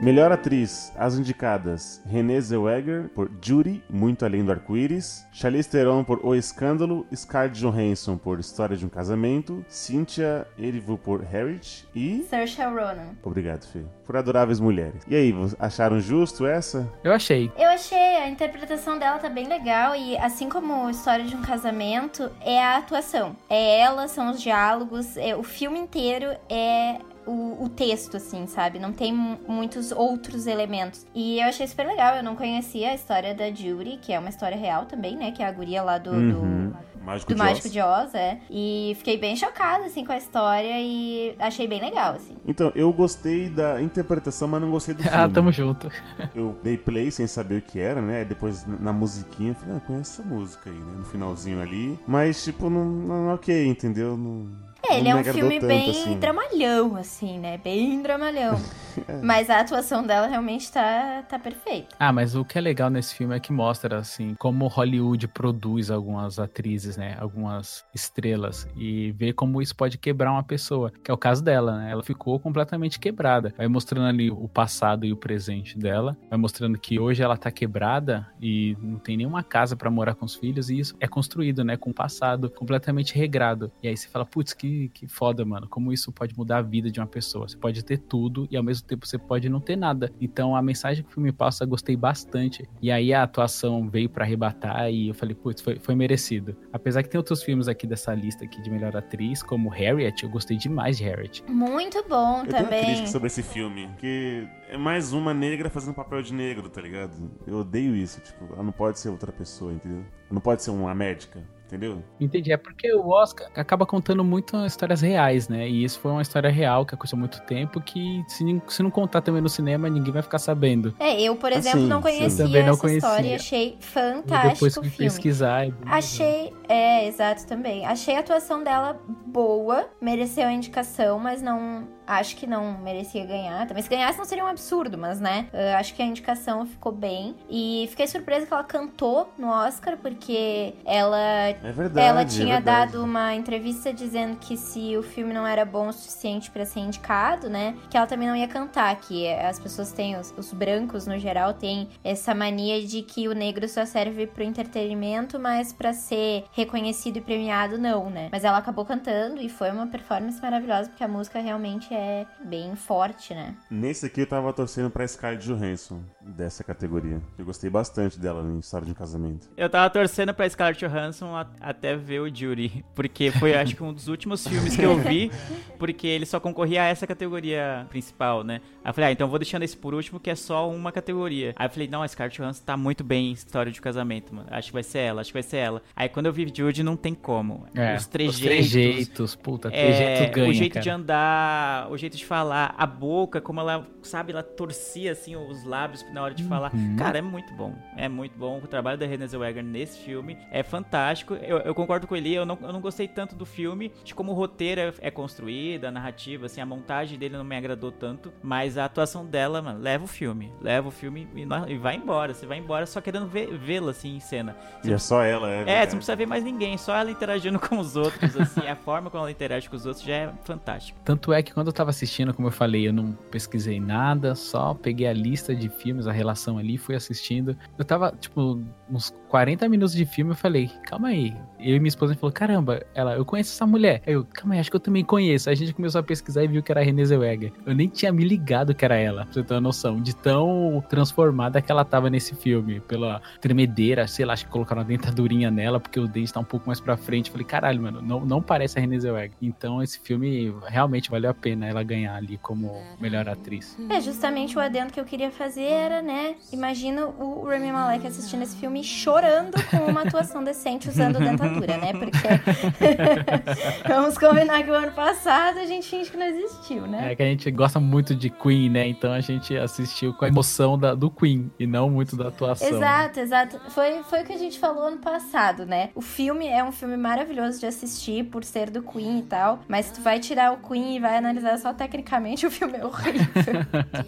Melhor atriz, as indicadas: Renée Zellweger por Judy, Muito Além do Arco-Íris, Charlize Theron por O Escândalo, Scarlett Johansson por História de um Casamento, Cynthia Erivo por Harriet e... Saoirse Ronan. Obrigado, Fê. Por Adoráveis Mulheres. E aí, acharam justo essa? Eu achei. Eu achei a interpretação dela tá bem legal e assim como a história de um casamento é a atuação. É ela, são os diálogos, é, o filme inteiro é o, o texto, assim, sabe? Não tem mu- muitos outros elementos. E eu achei super legal. Eu não conhecia a história da Judy, que é uma história real também, né? Que é a guria lá do, Uhum. do, Mágico do de Mágico Oz. de Oz, é. E fiquei bem chocada, assim, com a história e achei bem legal, assim. Então, eu gostei da interpretação, mas não gostei do filme. Ah, tamo junto. Eu dei play sem saber o que era, né? Depois na- musiquinha, eu falei, ah, conheço essa música aí, né? No finalzinho ali. Mas, tipo, não, não ok, entendeu? Não, É, ele é um filme tanto, bem assim. dramalhão, assim, né? Bem dramalhão. Mas a atuação dela realmente tá, tá perfeita. Ah, mas o que é legal nesse filme é que mostra, assim, como Hollywood produz algumas atrizes, né? Algumas estrelas. E vê como isso pode quebrar uma pessoa. Que é o caso dela, né? Ela ficou completamente quebrada. Vai mostrando ali o passado e o presente dela. Vai mostrando que hoje ela tá quebrada e não tem nenhuma casa pra morar com os filhos. E isso é construído, né? Com o passado completamente regrado. E aí você fala, putz, que, que foda, mano. Como isso pode mudar a vida de uma pessoa. Você pode ter tudo e ao mesmo tempo você pode não ter nada. Então a mensagem que o filme passa, eu gostei bastante. E aí a atuação veio pra arrebatar e eu falei, putz, foi, foi merecido. Apesar que tem outros filmes aqui dessa lista aqui de melhor atriz, como Harriet, eu gostei demais de Harriet. Muito bom Eu tenho uma também. crítica sobre esse filme, que é mais uma negra fazendo papel de negro, tá ligado? Eu odeio isso, tipo, ela não pode ser outra pessoa, entendeu? Ela não pode ser uma médica, entendeu? Entendi, é porque o Oscar acaba contando muito histórias reais, né? E isso foi uma história real que aconteceu há muito tempo que se, se não contar também no cinema, ninguém vai ficar sabendo. É, eu, por exemplo, sim, não sim. conhecia não essa conhecia. história e achei E fantástico depois o fui filme. pesquisar. e- Achei, é, exato também. Achei a atuação dela boa, mereceu a indicação, mas não acho que não merecia ganhar. Também se ganhasse não seria um absurdo, mas né, eu acho que a indicação ficou bem e fiquei surpresa que ela cantou no Oscar porque ela É verdade. ela é tinha verdade. dado uma entrevista dizendo que se o filme não era bom o suficiente pra ser indicado, né, que ela também não ia cantar, que as pessoas têm, os, os brancos no geral têm essa mania de que o negro só serve pro entretenimento, mas pra ser reconhecido e premiado não, né. Mas ela acabou cantando e foi uma performance maravilhosa, porque a música realmente é bem forte, né. Nesse aqui eu tava torcendo pra Scarlett Johansson. dessa categoria. Eu gostei bastante dela em História de um Casamento. Eu tava torcendo pra Scarlett Johansson até ver o Jury, porque foi, acho que, um dos últimos filmes que eu vi, porque ele só concorria a essa categoria principal, né? Aí eu falei, ah, então eu vou deixando esse por último, que é só uma categoria. Aí eu falei, não, a Scarlett Johansson tá muito bem em História de Casamento, mano. Acho que vai ser ela, acho que vai ser ela. Aí quando eu vi Judy, não tem como. É, os trejeitos. Os trejeitos, puta, É, trejeito ganha, o jeito cara. de andar, o jeito de falar, a boca, como ela, sabe, ela torcia assim os lábios na hora de falar. Uhum. Cara, é muito bom. É muito bom. O trabalho da Renée Zellweger nesse filme é fantástico. Eu, eu concordo com ele, eu não, eu não gostei tanto do filme, de como o roteiro é, é construído, a narrativa, assim, a montagem dele não me agradou tanto, mas a atuação dela, mano, leva o filme. Leva o filme e, e vai embora. Você vai embora só querendo vê-la, assim, em cena. Você E é só ela, é. é, verdade. você não precisa ver mais ninguém, só ela interagindo com os outros, assim, a forma como ela interage com os outros já é fantástico. Tanto é que quando eu tava assistindo, como eu falei, eu não pesquisei nada, só peguei a lista de filmes, a relação ali, fui assistindo. Eu tava, tipo, uns 40 minutos de filme, eu falei, calma aí. Eu e minha esposa falou, caramba, ela, eu conheço essa mulher. Aí eu, calma aí, acho que eu também conheço. Aí a gente começou a pesquisar e viu que era a Renée Zellweger. Eu nem tinha me ligado que era ela, pra você ter uma noção, de tão transformada que ela tava nesse filme. Pela tremedeira, sei lá, acho que colocaram uma dentadurinha nela, porque o dente tá um pouco mais pra frente. Eu falei, caralho, mano, não, não parece a Renée Zellweger. Então esse filme realmente valeu a pena ela ganhar ali como melhor atriz. É, justamente o adendo que eu queria fazer era, né? Imagina o Rami Malek assistindo esse filme chorando com uma atuação decente usando dentadura, né? Porque vamos combinar que o ano passado a gente finge que não existiu, né? É que a gente gosta muito de Queen, né? Então a gente assistiu com a emoção da- do Queen e não muito da atuação. Exato, exato. Foi, foi o que a gente falou ano passado, né? O filme é um filme maravilhoso de assistir por ser do Queen e tal, mas tu vai tirar o Queen e vai analisar só tecnicamente, o filme é horrível.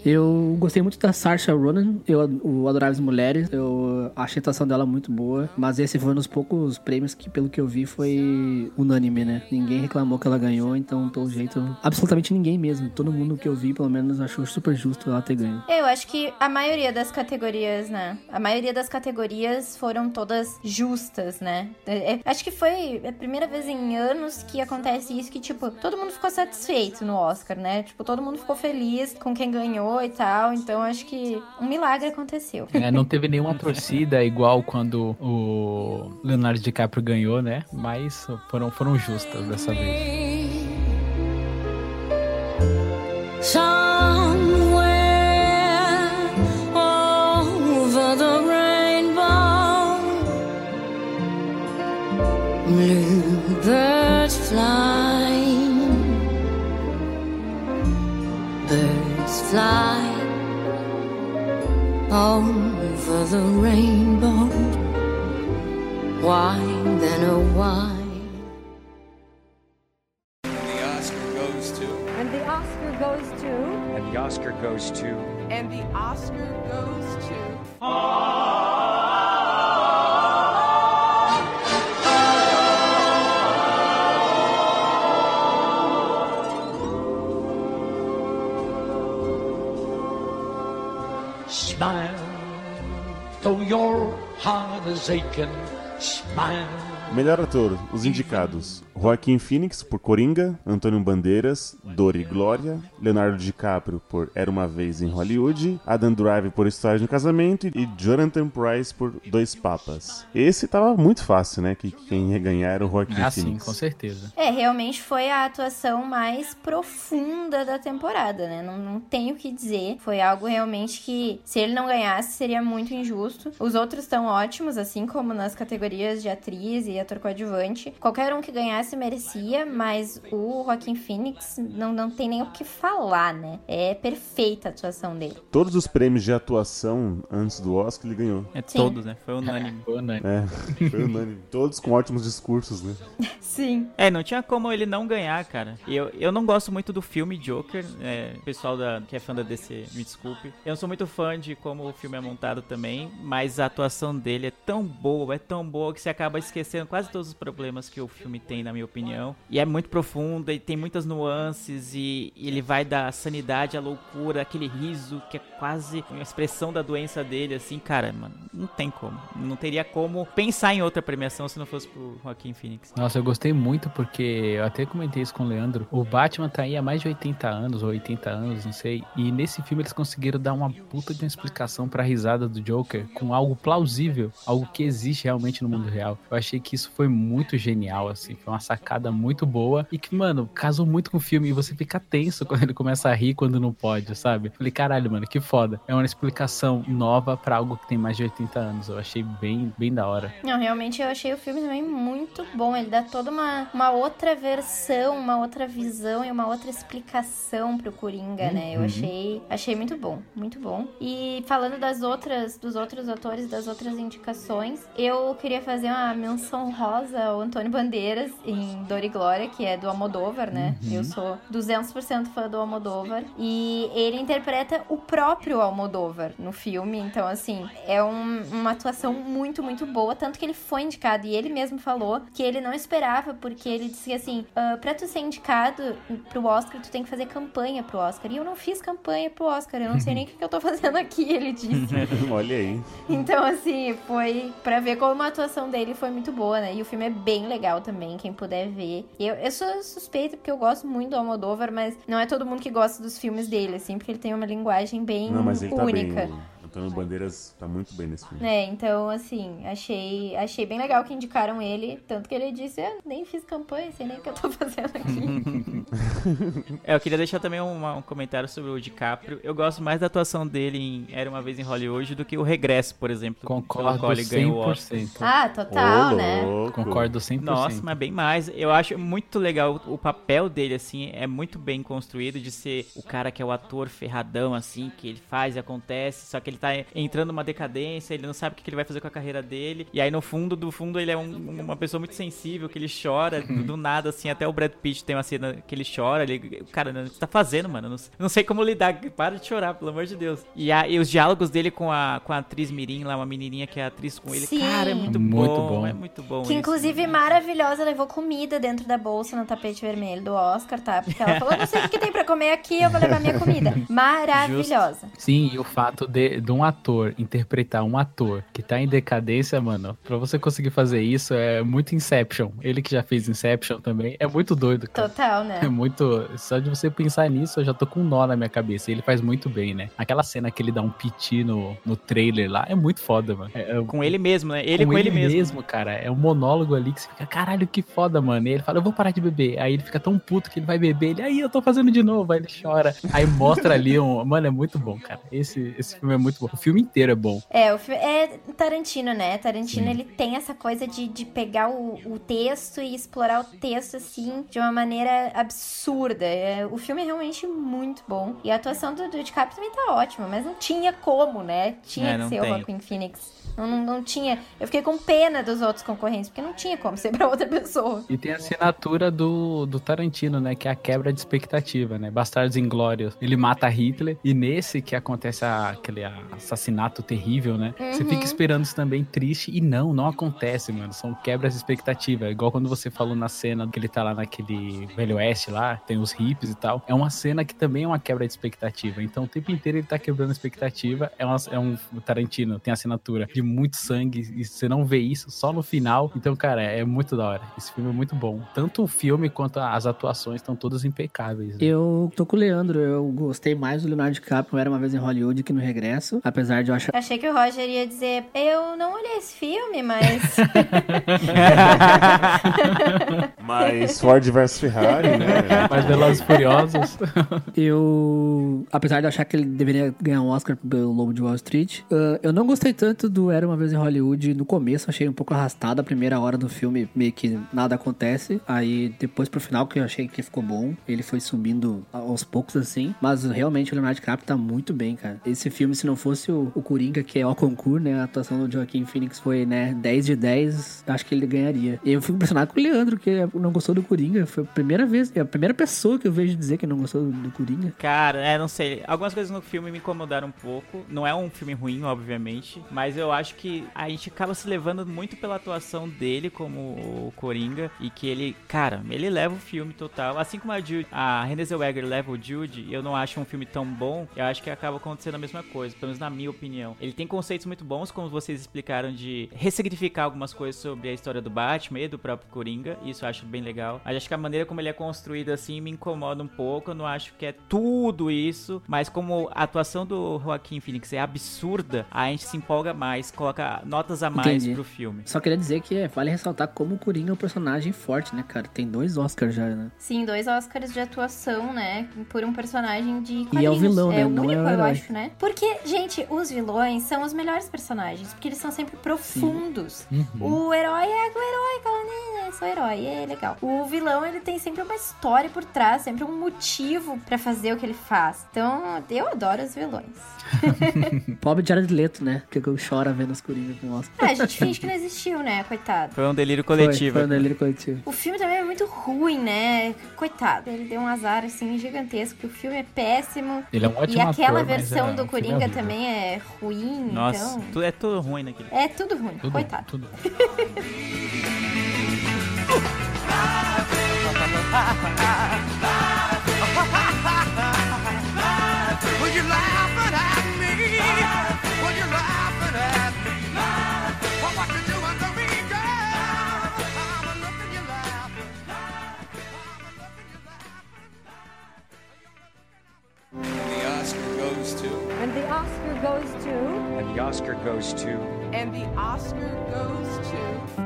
Eu gostei muito da Saoirse Ronan, eu o Adoráveis Mulheres, eu achei a atuação dela muito boa, mas esse foi um dos poucos prêmios que, pelo que eu vi, foi unânime, né? Ninguém reclamou que ela ganhou, então, pelo jeito, absolutamente ninguém mesmo. Todo mundo que eu vi, pelo menos, achou super justo ela ter ganho. Eu acho que a maioria das categorias, né? A maioria das categorias foram todas justas, né? É, é, acho que foi a primeira vez em anos que acontece isso, que, tipo, todo mundo ficou satisfeito no Oscar, né? Tipo, todo mundo ficou feliz com quem ganhou e tal. Então, acho que um milagre aconteceu. É, não teve nenhuma torcida igual quando o Leonardo DiCaprio ganhou, né? Mas foram, foram justas dessa vez. Bluebirds birds fly over the rainbow. Why then, oh why? The Oscar goes to. And the Oscar goes to. And the Oscar goes to. And the Oscar goes to. Smile, though your heart is aching. Smile. Melhor ator, os indicados: Joaquim Phoenix por Coringa, Antônio Bandeiras, Dor e Glória, Leonardo DiCaprio por Era uma Vez em Hollywood, Adam Driver por História de um Casamento e Jonathan Price por Dois Papas. Esse tava muito fácil, né? Que quem ia ganhar era o Joaquim Ah, sim, Phoenix. com certeza. É, realmente foi a atuação mais profunda da temporada, né? Não, não tenho o que dizer. Foi algo realmente que, se ele não ganhasse, seria muito injusto. Os outros estão ótimos, assim como nas categorias de atriz e ator coadjuvante. Qualquer um que ganhasse merecia, mas o Joaquim Phoenix não, não tem nem o que falar, né? É perfeita a atuação dele. Todos os prêmios de atuação antes do Oscar ele ganhou. É Sim. todos, né? Foi unânime. Foi unânime. É, foi unânime. Todos com ótimos discursos, né? Sim. É, não tinha como ele não ganhar, cara. E Eu, eu não gosto muito do filme Joker. É, o pessoal da, que é fã da DC, me desculpe. Eu não sou muito fã de como o filme é montado também, mas a atuação dele é tão boa, é tão boa que você acaba esquecendo quase todos os problemas que o filme tem, na minha opinião. E é muito profunda e tem muitas nuances e, e ele vai da sanidade à loucura, aquele riso que é quase uma expressão da doença dele, assim, cara, mano, não tem como. Não teria como pensar em outra premiação se não fosse pro Joaquim Phoenix. Nossa, eu gostei muito porque eu até comentei isso com o Leandro. O Batman tá aí há mais de 80 anos, ou 80 anos, não sei. E nesse filme eles conseguiram dar uma puta de uma explicação pra risada do Joker com algo plausível, algo que existe realmente no mundo real. Eu achei que isso foi muito genial, assim. Foi uma sacada muito boa e que, mano, casou muito com o filme. E você fica tenso quando ele começa a rir quando não pode, sabe? Falei, caralho, mano, que foda. É uma explicação nova pra algo que tem mais de 80 anos. Eu achei bem, bem da hora. Não, realmente eu achei o filme também muito bom. Ele dá toda uma, uma outra versão, uma outra visão e uma outra explicação pro Coringa, né? Eu Uhum. achei, achei muito bom, muito bom. E falando das outras, dos outros atores, das outras indicações, eu queria fazer uma menção rosa ao Antônio Bandeiras em Dor e Glória, que é do Almodóvar, né? Uhum. Eu sou 200% fã do Almodóvar. E ele interpreta o próprio Almodóvar no filme. Então, assim, é um- uma atuação muito, muito boa. Tanto que ele foi indicado. E ele mesmo falou que ele não esperava, porque ele disse que, assim, ah, pra tu ser indicado pro Oscar, tu tem que fazer campanha pro Oscar. E eu não fiz campanha pro Oscar. Eu não sei nem o que, que eu tô fazendo aqui, ele disse. Olha aí. Então, assim, foi pra ver como a atuação dele foi muito boa, né? E o filme é bem legal também, quem puder ver. Eu, eu sou suspeita porque eu gosto muito do Almodóvar, mas não é todo mundo que gosta dos filmes dele, assim, porque ele tem uma linguagem bem Não, ele tá bem. Antônio Bandeiras tá muito bem nesse filme. É, então, assim, achei, achei bem legal que indicaram ele. Tanto que ele disse, eu nem fiz campanha, sei nem o que eu tô fazendo aqui. É, eu queria deixar também uma- um comentário sobre o DiCaprio. Eu gosto mais da atuação dele em Era Uma Vez em Hollywood do que o Regresso, por exemplo. Concordo pelo qual ele ganhou o Oscar. 100%. ah, total, né? Concordo 100%. Nossa, mas bem mais. Eu acho muito legal o papel dele, assim, é muito bem construído de ser o cara que é o ator ferradão, assim, que ele faz e acontece, só que ele tá entrando numa decadência, ele não sabe o que ele vai fazer com a carreira dele. E aí, no fundo, do fundo, ele é um- uma pessoa muito sensível, que ele chora do, do nada, assim, até o Brad Pitt tem uma cena que ele chora. Ele, cara, o que você tá fazendo, mano? Não, não sei como lidar. Para de chorar, pelo amor de Deus. E, a- e os diálogos dele com a, com a atriz Mirim, lá, uma menininha que é atriz com ele. Sim. Cara, é muito, Muito bom, bom. É muito bom. Que isso. inclusive maravilhosa, levou comida dentro da bolsa no tapete vermelho do Oscar, tá? Porque ela falou: não sei o que tem pra comer aqui, eu vou levar minha comida. Maravilhosa. Sim, e o fato de, de um ator interpretar um ator que tá em decadência, mano, pra você conseguir fazer isso é muito Inception. Ele que já fez Inception também, é muito doido, cara. Total, né? É muito. Só de você pensar nisso, eu já tô com um nó na minha cabeça. E ele faz muito bem, né? Aquela cena que ele dá um piti no, no trailer lá é muito foda, mano. É- é- Com ele mesmo, né? Ele com, ele, mesmo. cara. É um monólogo ali que você fica, caralho, que foda, mano. E ele fala, eu vou parar de beber. Aí ele fica tão puto que ele vai beber. Ele, aí eu tô fazendo de novo. Aí ele chora. Aí mostra ali um. Mano, é muito bom, cara. Esse, esse filme é muito O filme inteiro é bom. É, o é Tarantino, né? Tarantino, Sim. ele tem essa coisa de, de pegar o, o texto e explorar o texto, assim, de uma maneira absurda. É, o filme é realmente muito bom. E a atuação do, do DiCaprio também tá ótima, mas não tinha como, né? Tinha É, que ser tem. o Joaquin Phoenix. Não, não, não tinha... Eu fiquei com pena dos outros concorrentes, porque não tinha como ser pra outra pessoa. E tem a assinatura do, do Tarantino, né? Que é a quebra de expectativa, né? Bastardos Inglórios. Ele mata Hitler. E nesse que acontece a- aquele assassinato terrível, né? Você Uhum. fica esperando isso também triste. E não, não acontece, mano. São quebras de expectativa. Igual quando você falou na cena que ele tá lá naquele Velho Oeste lá, tem os hippies e tal. É uma cena que também é uma quebra de expectativa. Então o tempo inteiro ele tá quebrando a expectativa. É, uma- é um o Tarantino, tem assinatura de muito sangue. E você não vê isso só no final. Então, cara, é muito da hora. Esse filme é muito bom. Tanto o filme quanto as atuações estão todas impecáveis. né? Eu tô com o Leandro, eu gostei mais do Leonardo DiCaprio, era uma vez em Hollywood que no Regresso, apesar de eu achar... Achei que o Roger ia dizer, eu não olhei esse filme, mas... Mas Ford vs Ferrari, né? Mais Velozes e Furiosos. Eu, apesar de achar que ele deveria ganhar um Oscar pelo Lobo de Wall Street, uh, eu não gostei tanto do Era Uma Vez em Hollywood. No começo achei um pouco arrastado, a primeira hora do filme meio que nada acontece. Aí depois pro final que eu achei que ficou bom, ele foi subindo aos poucos assim. Mas realmente o Leonardo DiCaprio tá muito bem, cara. Esse filme, se não fosse o, o Coringa, que é o concurso, né, a atuação do Joaquim Phoenix foi, né, 10 de 10, acho que ele ganharia. E eu fico impressionado com o Leandro, que não gostou do Coringa. Foi a primeira vez, é a primeira pessoa que eu vejo dizer que não gostou do, do Coringa. Cara, é, não sei. Algumas coisas no filme me incomodaram um pouco. Não é um filme ruim, obviamente. Mas eu acho que a gente acaba se levando muito pela atuação dele como o Coringa. E que ele, cara, ele leva o filme total. Assim como a, Jude, a Renée Zellweger leva o Jude, eu não acho um filme tão bom. Eu acho que acaba acontecendo a mesma coisa, pelo menos na minha opinião. Ele tem conceitos muito bons, como vocês explicaram, de ressignificar algumas coisas sobre a história do Batman e do próprio Coringa. Isso eu acho bem legal. Mas acho que a maneira como ele é construído assim me incomoda um pouco. Eu não acho que é tudo isso. Mas como a atuação do Joaquim Phoenix é absurda, a gente se empolga mais, coloca notas a mais Entendi. pro filme. Só queria dizer que é, vale ressaltar como o Coringa é um personagem forte, né, cara? Tem dois Oscars já, né? Sim, dois Oscars de atuação, né? Por um personagem de E é o quadrinhos. vilão, né? É o Não é o único, eu herói. acho, né? Porque, gente, os vilões são os melhores personagens, porque eles são sempre profundos. Uhum. O herói é o herói, né? É só herói, é legal. O vilão, ele tem sempre uma história por trás, sempre um motivo pra fazer o que ele faz. Então, eu adoro os vilões. Pobre Jared Leto, né? Porque eu choro vendo os Coringa com Oscar. Ah, a gente finge que não existiu, né? Coitado. Foi um delírio Foi, coletivo. foi um delírio coletivo. O filme também é muito ruim, né? Coitado. Ele deu um azar, assim, gigantesco. que O filme é péssimo. Ele é um ótimo E aquela ator, mas versão é- do o filme é Coringa horrível. Também é ruim, Nossa, então... tu- é tudo ruim naquele É tudo ruim, Tudo, coitado. tudo. The Oscar goes to. And the Oscar goes to. And the Oscar goes to. And the Oscar goes to.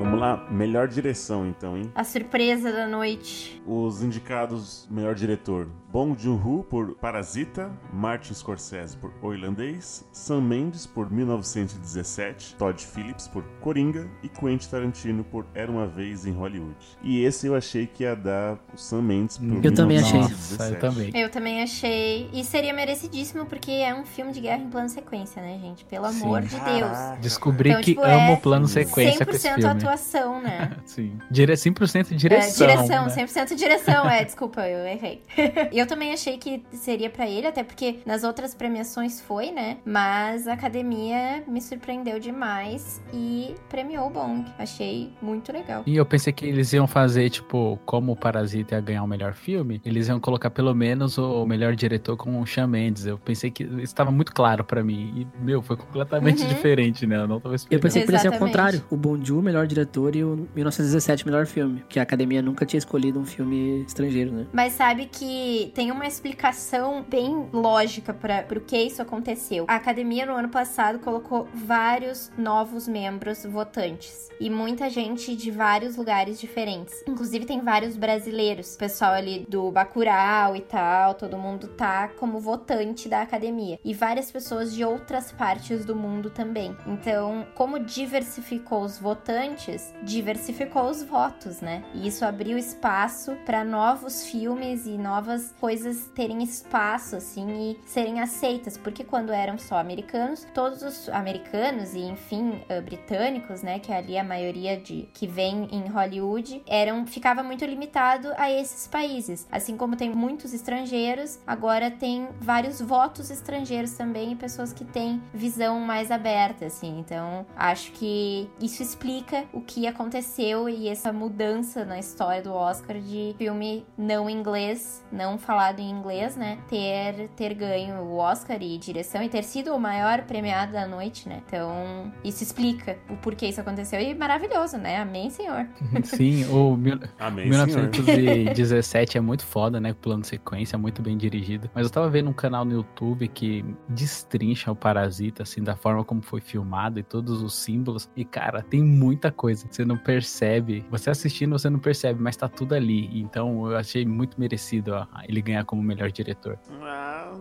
Vamos lá, melhor direção então, hein? A surpresa da noite. Os indicados melhor diretor: Bong Joon-ho por Parasita, Martin Scorsese por O Irlandês, Sam Mendes por 1917, Todd Phillips por Coringa e Quentin Tarantino por Era uma vez em Hollywood. E esse eu achei que ia dar o Sam Mendes por Eu também achei. 1917. Nossa, eu também. Eu também achei. E seria merecidíssimo, porque é um filme de guerra em plano sequência, né, gente? Pelo amor Sim. de Deus. Descobri Então, que tipo, amo é o plano sequência pra esse 100% filme. atuação, né? Sim. Dire 100% direção. É, direção, né? 100% direção, é, desculpa, eu errei. E eu também achei que seria pra ele, até porque nas outras premiações foi, né? Mas a academia me surpreendeu demais e premiou o Bong. Achei muito legal. E eu pensei que eles iam fazer, tipo, como o Parasita ia ganhar o melhor filme, eles iam colocar pelo menos o melhor diretor com o Shawn Mendes. Eu pensei que isso estava muito claro pra mim. E, meu, foi completamente Uhum. diferente, né? Eu não tava Eu esperando. pensei que podia ser contrário. O Bon Joon, melhor diretor, e o 1917, melhor filme. Que a academia nunca tinha escolhido um filme estrangeiro, né? Mas sabe que tem uma explicação bem lógica para pro que isso aconteceu. A academia no ano passado colocou vários novos membros votantes e muita gente de vários lugares diferentes. Inclusive tem vários brasileiros, o pessoal ali do Bacurau e tal, todo mundo tá como votante da academia e várias pessoas de outras partes do mundo também. Então, como diversificou os votantes, diversificou os votos, né? E isso abriu espaço para novos filmes e novas coisas terem espaço, assim, e serem aceitas. Porque quando eram só americanos, todos os americanos e, enfim, eh, britânicos, né? Que ali a maioria de que vem em Hollywood, eram ficava muito limitado a esses países. Assim como tem muitos estrangeiros, agora tem vários votos estrangeiros também e pessoas que têm visão mais aberta, assim. Então, acho que isso explica o que aconteceu e essa mudança na história do Oscar de filme não inglês, não falado em inglês, né? Ter, ter ganho o Oscar e direção e ter sido o maior premiado da noite, né? Então, isso explica o porquê isso aconteceu. E maravilhoso, né? Amém, senhor. Sim, o mil... Amém, senhor. 1917 é muito foda, né? Plano sequência, muito bem dirigido. Mas eu tava vendo um canal no YouTube que destrincha o Parasita, assim, da forma como foi filmado e todos os símbolos. E, cara, tem muita coisa que você não percebe. Você assistindo, você não percebe, mas tá tudo ali. Então, eu achei muito merecido ó, ele ganhar como melhor diretor. Ah,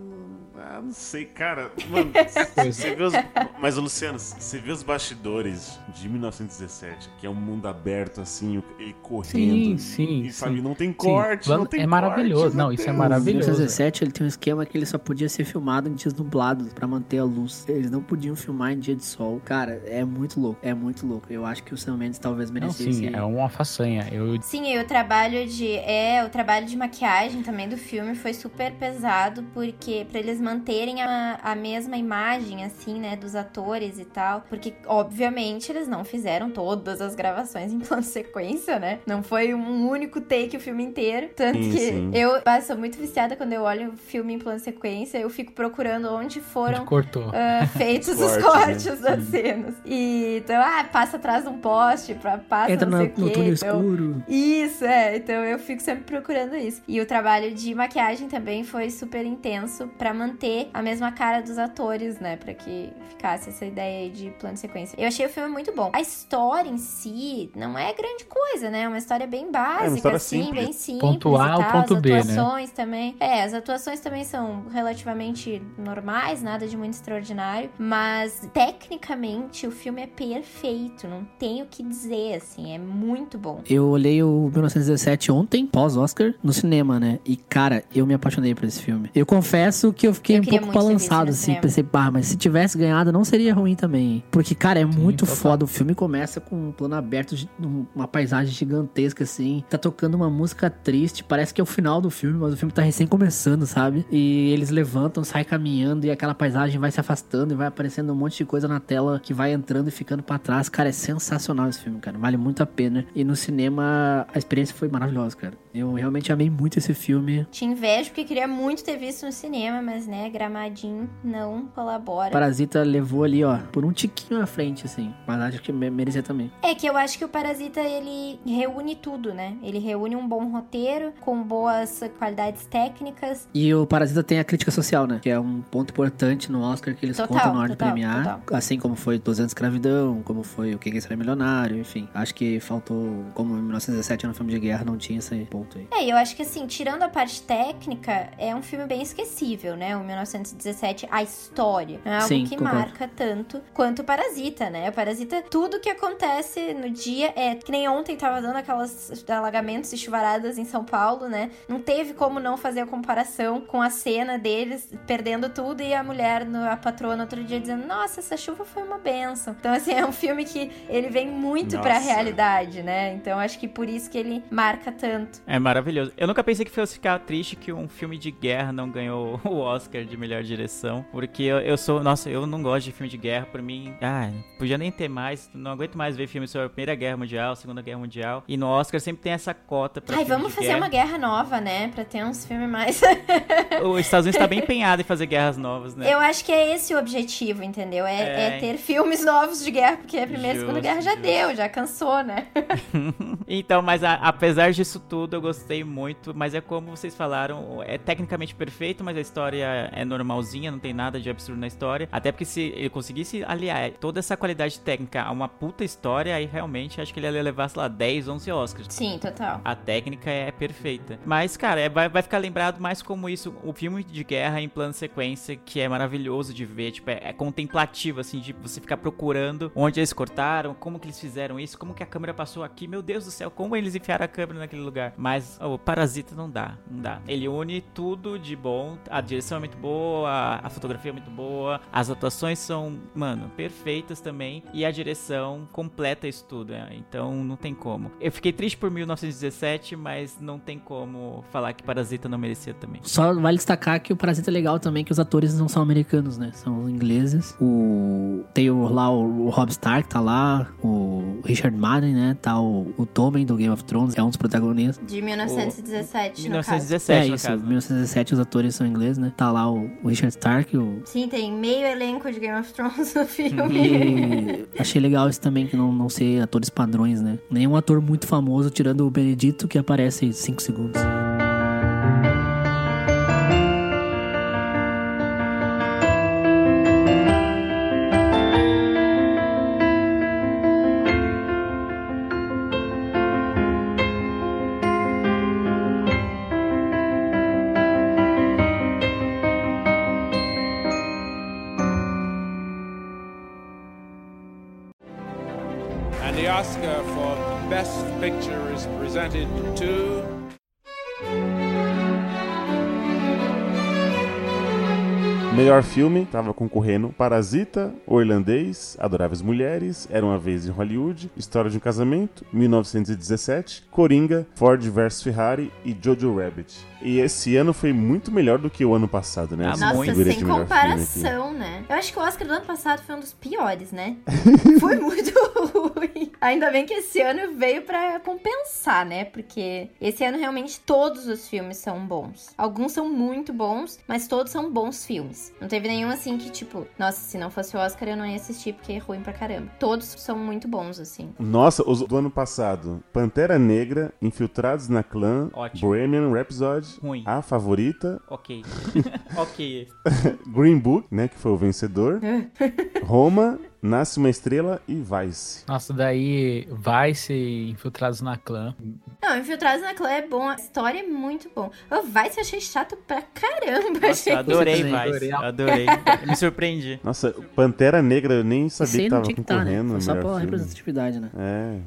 ah, não sei, cara. Mano, você vê os. Mas, Luciano, você vê os bastidores de 1917, que é um mundo aberto, assim, ele correndo. Sim, sim. E sabe, sim. não tem corte. Não tem é maravilhoso. corte, Não, isso é maravilhoso. 1917 ele tem um esquema que ele só podia ser filmado em dias nublados pra manter a luz. Eles não podiam filmar em dia de sol. Cara, é muito louco, é muito louco. Eu acho que o Sam Mendes talvez Não, merecesse. sim, é uma façanha. Eu Sim, e o trabalho de é, o trabalho de maquiagem também do filme foi super pesado porque pra eles manterem a, a mesma imagem assim, né, dos atores e tal, porque obviamente eles não fizeram todas as gravações em plano sequência, né? Não foi um único take o filme inteiro, tanto Sim, que sim. eu ah, sou muito viciada quando eu olho o filme em plano sequência, eu fico procurando onde foram cortou. ah, feitos os Cortes, cortes, né? das cenas. E então, ah, passa atrás de um poste, pra, passa Entra não sei o no quê. túnel então- escuro. Isso, é. Então eu fico sempre procurando isso. E o trabalho de maquiagem também foi super intenso pra manter a mesma cara dos atores, né? Pra que ficasse essa ideia aí de plano de sequência. Eu achei o filme muito bom. A história em si não é grande coisa, né? É uma história bem básica, história assim, simples. bem simples. Ponto A ao ponto as B, né? atuações também. É, as atuações também são relativamente normais, nada de muito extraordinário. Mas tecnicamente o filme é perfeito. Não tenho o que dizer, assim. É muito bom. Eu olhei o 1917 ontem, pós-Oscar, no cinema, né? E, cara, eu me apaixonei por esse filme. Eu confesso que eu fiquei Eu um pouco balançado, assim. Pensei, pá, mas se tivesse ganhado, não seria ruim também. Porque, cara, é muito total. foda. O filme começa com um plano aberto, um- uma paisagem gigantesca, assim. Tá tocando uma música triste. Parece que é o final do filme, mas o filme tá recém começando, sabe? E eles levantam, saem caminhando e aquela paisagem vai se afastando e vai aparecendo um monte de coisa na tela que vai entrando e ficando pra trás. Cara, é sensacional esse filme, cara. Vale muito a pena. E no cinema, a experiência foi maravilhosa, cara. Eu realmente amei muito esse filme. Te invejo porque queria muito ter visto no cinema, mas né, Gramadinho não colabora. Parasita levou ali, ó, por um tiquinho à frente, assim. Mas acho que me- merecia também. É que eu acho que o Parasita ele reúne tudo, né? Ele reúne um bom roteiro com boas qualidades técnicas. E o Parasita tem a crítica social, né? Que é um ponto importante no Oscar que eles Total, contam na hora de premiar. total. Assim como foi 200 Escravidão, como foi o Quem Quer Ser Milionário, enfim. Acho que faltou, como em 1917 era um filme de guerra, não tinha esse ponto aí. É, eu acho que assim, tirando a parte técnica, é um filme bem esquecível, né? O 1917, a história. Não é algo Sim, que concordo. marca tanto quanto o Parasita, né? O Parasita, tudo que acontece no dia é que nem ontem tava dando aquelas alagamentos e chuvaradas em São Paulo, né? Não teve como não fazer a comparação com a cena deles perdendo tudo e a mulher, a patroa, outro dia dizendo: Nossa, essa chuva foi uma benção. Então, assim, é um filme que ele vem muito pra Nossa. realidade, né? Então, acho que por isso que ele marca tanto. É maravilhoso. Eu nunca pensei que fosse ficar triste que um filme de guerra não ganhou o Oscar de melhor direção. Porque eu, eu sou. Nossa, eu não gosto de filme de guerra. Por mim, ah, podia nem ter mais. Não aguento mais ver filmes sobre a Primeira Guerra Mundial, Segunda Guerra Mundial. E no Oscar sempre tem essa cota pra Ai, vamos fazer guerra. uma guerra nova, né? Pra ter uns filmes mais. Os Estados Unidos tá bem empenhado em fazer guerras novas, né? Eu acho que é esse o objetivo, entendeu? É, É. é ter filmes novos de guerra, porque a Primeira e Segunda Justo, Guerra já deu, já cansou, né? Então, mas a- apesar disso tudo, eu gostei muito. Mas é como vocês falaram, é tecnicamente perfeito, mas a história é normalzinha, não tem nada de absurdo na história. Até porque se ele conseguisse aliar toda essa qualidade técnica a uma puta história, aí realmente acho que ele ia levar, sei lá, 10, 11 Oscars. Sim, total. A técnica é perfeita. Mas, cara, é- vai, vai ficar lembrado mais como isso, o filme de guerra em plano sequência, que é maravilhoso de ver, tipo, é, é contemplativo, assim, de você ficar procurando onde eles cortaram, como que eles fizeram isso, como que a câmera passou aqui, meu Deus do céu, como eles enfiaram a câmera naquele lugar. Mas o Parasita não dá, não dá. Ele une tudo de bom, a direção é muito boa, a, fotografia é muito boa, as atuações são, mano, perfeitas também, e a direção completa isso tudo, né? então não tem como. Eu fiquei triste por 1917, mas não tem como falar que Parasita não merecia também. Só vale destacar que o Parasita é legal também, que os atores não são americanos, né? São ingleses. O... Tem o, lá o, o Rob Stark, tá lá. O Richard Madden, né? Tá o, o Tommen do Game of Thrones, é um dos protagonistas. De 1917, no 1917, é no isso, caso, né? 1917 os atores são ingleses, né? Tá lá o, o Richard Stark, o... Sim, tem meio elenco de Game of Thrones no filme. E achei legal isso também, que não, não ser atores padrões, né? Nenhum ator muito famoso, tirando o Benedito, que aparece 5 segundos. Melhor filme, tava concorrendo Parasita, O Irlandês, Adoráveis Mulheres, Era Uma Vez em Hollywood, História de um Casamento, 1917, Coringa, Ford vs Ferrari e Jojo Rabbit. E esse ano foi muito melhor do que o ano passado, né? Essa Nossa, sem comparação, né? Eu acho que o Oscar do ano passado foi um dos piores, né? foi muito ruim. Ainda bem que esse ano veio pra compensar, né? Porque esse ano realmente todos os filmes são bons. Alguns são muito bons, mas todos são bons filmes. Não teve nenhum assim que, tipo, nossa, se não fosse o Oscar eu não ia assistir porque é ruim pra caramba. Todos são muito bons, assim. Nossa, os do ano passado: Pantera Negra, Infiltrados na Clã, Ótimo. Bohemian Rhapsody, Ruim. A Favorita, Ok. ok. Green Book, né, que foi o vencedor, Roma, Nasce uma Estrela e Vice. Nossa, daí vai ser infiltrados na clã. Não, Infiltrados na Clã é bom, a história é muito bom. O Vice eu achei chato pra caramba. Nossa, achei adorei. Vice. Adorei. Me surpreendi. Nossa, Pantera Negra eu nem sabia que não tava tinha que estar, né? concorrendo Foi no só pela filme. representatividade, né?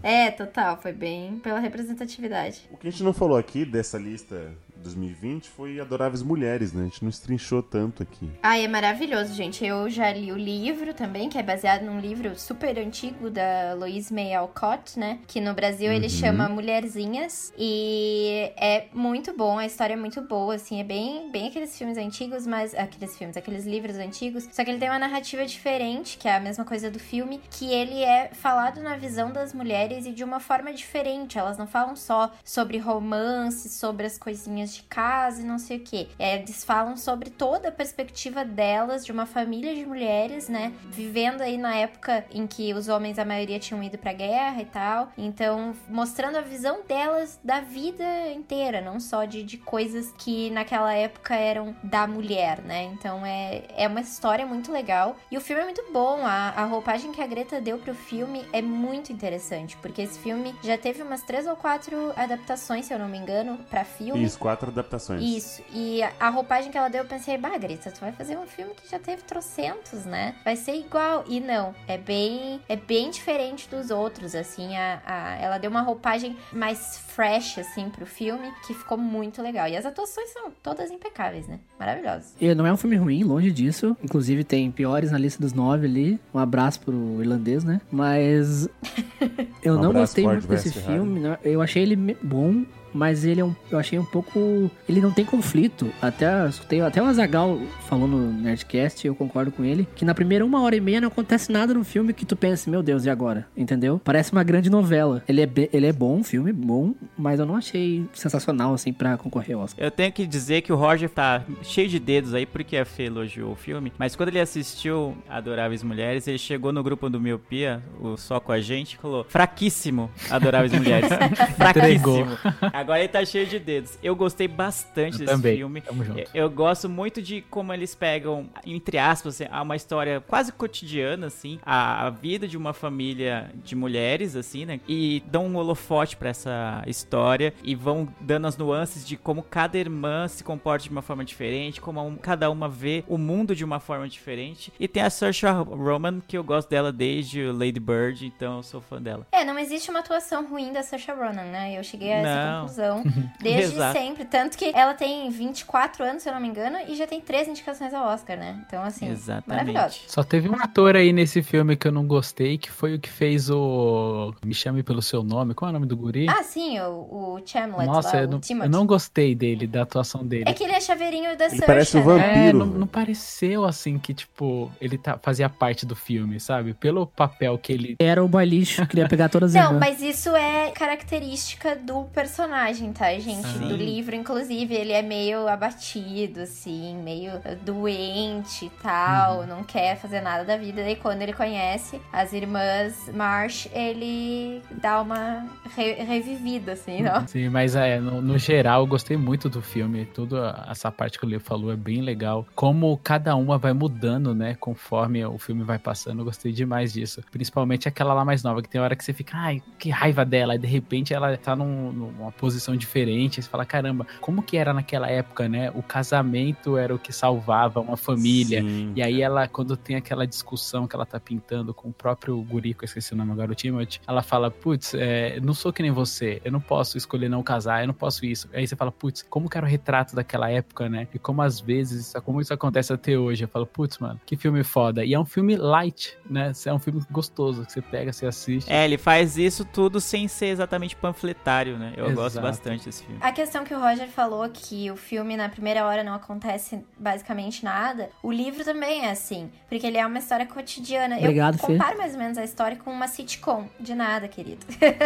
É. É, total, foi bem pela representatividade. O que a gente não falou aqui dessa lista 2020 foi Adoráveis Mulheres, né? A gente não estrinchou tanto aqui. Ai, é maravilhoso, gente. Eu já li o livro também, que é baseado num livro super antigo da Louise May Alcott, né? Que no Brasil ele Uhum. chama Mulherzinhas. E é muito bom, a história é muito boa, assim. É bem, bem aqueles filmes antigos, mas... Aqueles filmes, aqueles livros antigos. Só que ele tem uma narrativa diferente, que é a mesma coisa do filme. Que ele é falado na visão das mulheres e de uma forma diferente. Elas não falam só sobre romance, sobre as coisinhas de casa e não sei o que. Eles falam sobre toda a perspectiva delas, de uma família de mulheres, né? Vivendo aí na época em que os homens, a maioria, tinham ido pra guerra e tal. Então, mostrando a visão delas da vida inteira, não só de, de coisas que naquela época eram da mulher, né? Então é, é uma história muito legal. E o filme é muito bom. A, a roupagem que a Greta deu pro filme é muito interessante, porque esse filme já teve umas três ou quatro adaptações, se eu não me engano, pra filme. Isso, quatro adaptações. Isso. E a- roupagem que ela deu, eu pensei, bah, Greta, tu vai fazer um filme que já teve trocentos, né? Vai ser igual. E não, é bem, é bem diferente dos outros, assim. A, a- ela deu uma roupagem mais fresh, assim, pro filme, que ficou muito legal. E as atuações são todas impecáveis, né? Maravilhosas. E não é um filme ruim, longe disso. Inclusive tem piores na lista dos nove ali. Um abraço pro irlandês, né? Mas eu Um não gostei muito desse filme. né? Eu achei ele bom, mas ele é um, eu achei um pouco. Ele não tem conflito. Até escutei, até o Azagal falou no Nerdcast, eu concordo com ele, que na primeira uma hora e meia não acontece nada no filme que tu pensa, meu Deus, e agora? Entendeu? Parece uma grande novela. Ele é, ele é bom, filme bom, mas eu não achei sensacional assim pra concorrer ao Oscar. Eu tenho que dizer que o Roger tá cheio de dedos aí porque a Fê elogiou o filme, mas quando ele assistiu Adoráveis Mulheres, ele chegou no grupo do Miopia, o Só com a gente, e falou: fraquíssimo Adoráveis Mulheres. fraquíssimo. Agora ele tá cheio de dedos. Eu gostei bastante Eu desse também. filme. Tamo junto. Eu, eu gosto muito de como eles pegam, entre aspas, assim, uma história quase cotidiana, assim, a, a vida de uma família de mulheres, assim, né? E dão um holofote pra essa história e vão dando as nuances de como cada irmã se comporta de uma forma diferente, como um- cada uma vê o mundo de uma forma diferente. E tem a Saoirse Roman, que eu gosto dela desde o Lady Bird, então eu sou fã dela. É, não existe uma atuação ruim da Saoirse Ronan, né? Eu cheguei a essa Não. Conclusão desde Exato. sempre. Tanto que ela tem 24 anos, se eu não me engano, e já tem três indicações ao Oscar, né? Então, assim, Exatamente. maravilhosa. Só teve um ator aí nesse filme que eu não gostei, que foi o que fez o. Me chame pelo seu nome. Qual é o nome do guri? Ah, sim, o, o Chamlet Nossa, lá, eu o não, eu não gostei dele, da atuação dele. É que ele é chaveirinho da Ele parece um né? vampiro. É, não, não pareceu assim que, tipo, ele tá, fazia parte do filme, sabe? Pelo papel que ele. Era o boy lixo, queria pegar todas as Não, mas isso é característica do personagem, tá, gente? Sim. Do livro, inclusive, ele é meio abatido, assim, meio doente e tal, Uhum. não quer fazer nada da vida. E quando ele conhece as irmãs Marsh, ele dá uma re- revivida, assim, ó. Sim, mas é, no, no geral, eu gostei muito do filme. Toda essa parte que o Leo falou é bem legal. Como cada uma vai mudando, né? Conforme o filme vai passando, eu gostei demais disso. Principalmente aquela lá mais nova, que tem hora que você fica, ai, que raiva dela. E de repente ela tá num- numa posição diferente. Aí você fala, caramba, como que era naquela época, né? O casamento era o que salvava uma família. Sim. E aí ela, quando tem aquela discussão que ela tá pintando com o próprio guri, que eu esqueci o nome agora, o Timothy, ela fala, putz, é, não sou que nem você, eu não posso escolher não casar, eu não posso isso. Aí você fala, putz, como que era o retrato daquela época, né? E como às vezes, como isso acontece até hoje. Eu falo, putz, mano, que filme foda. E é um filme light, né? É um filme gostoso, que você pega, você assiste. É, ele faz isso tudo sem ser exatamente panfletário, né? Eu gosto Exato. bastante desse filme. A questão que o Roger falou que o filme na primeira hora não acontece basicamente nada, o livro também é assim, porque ele é uma história cotidiana. Obrigado, eu Fê. comparo mais ou menos a história com uma sitcom, de nada, querido.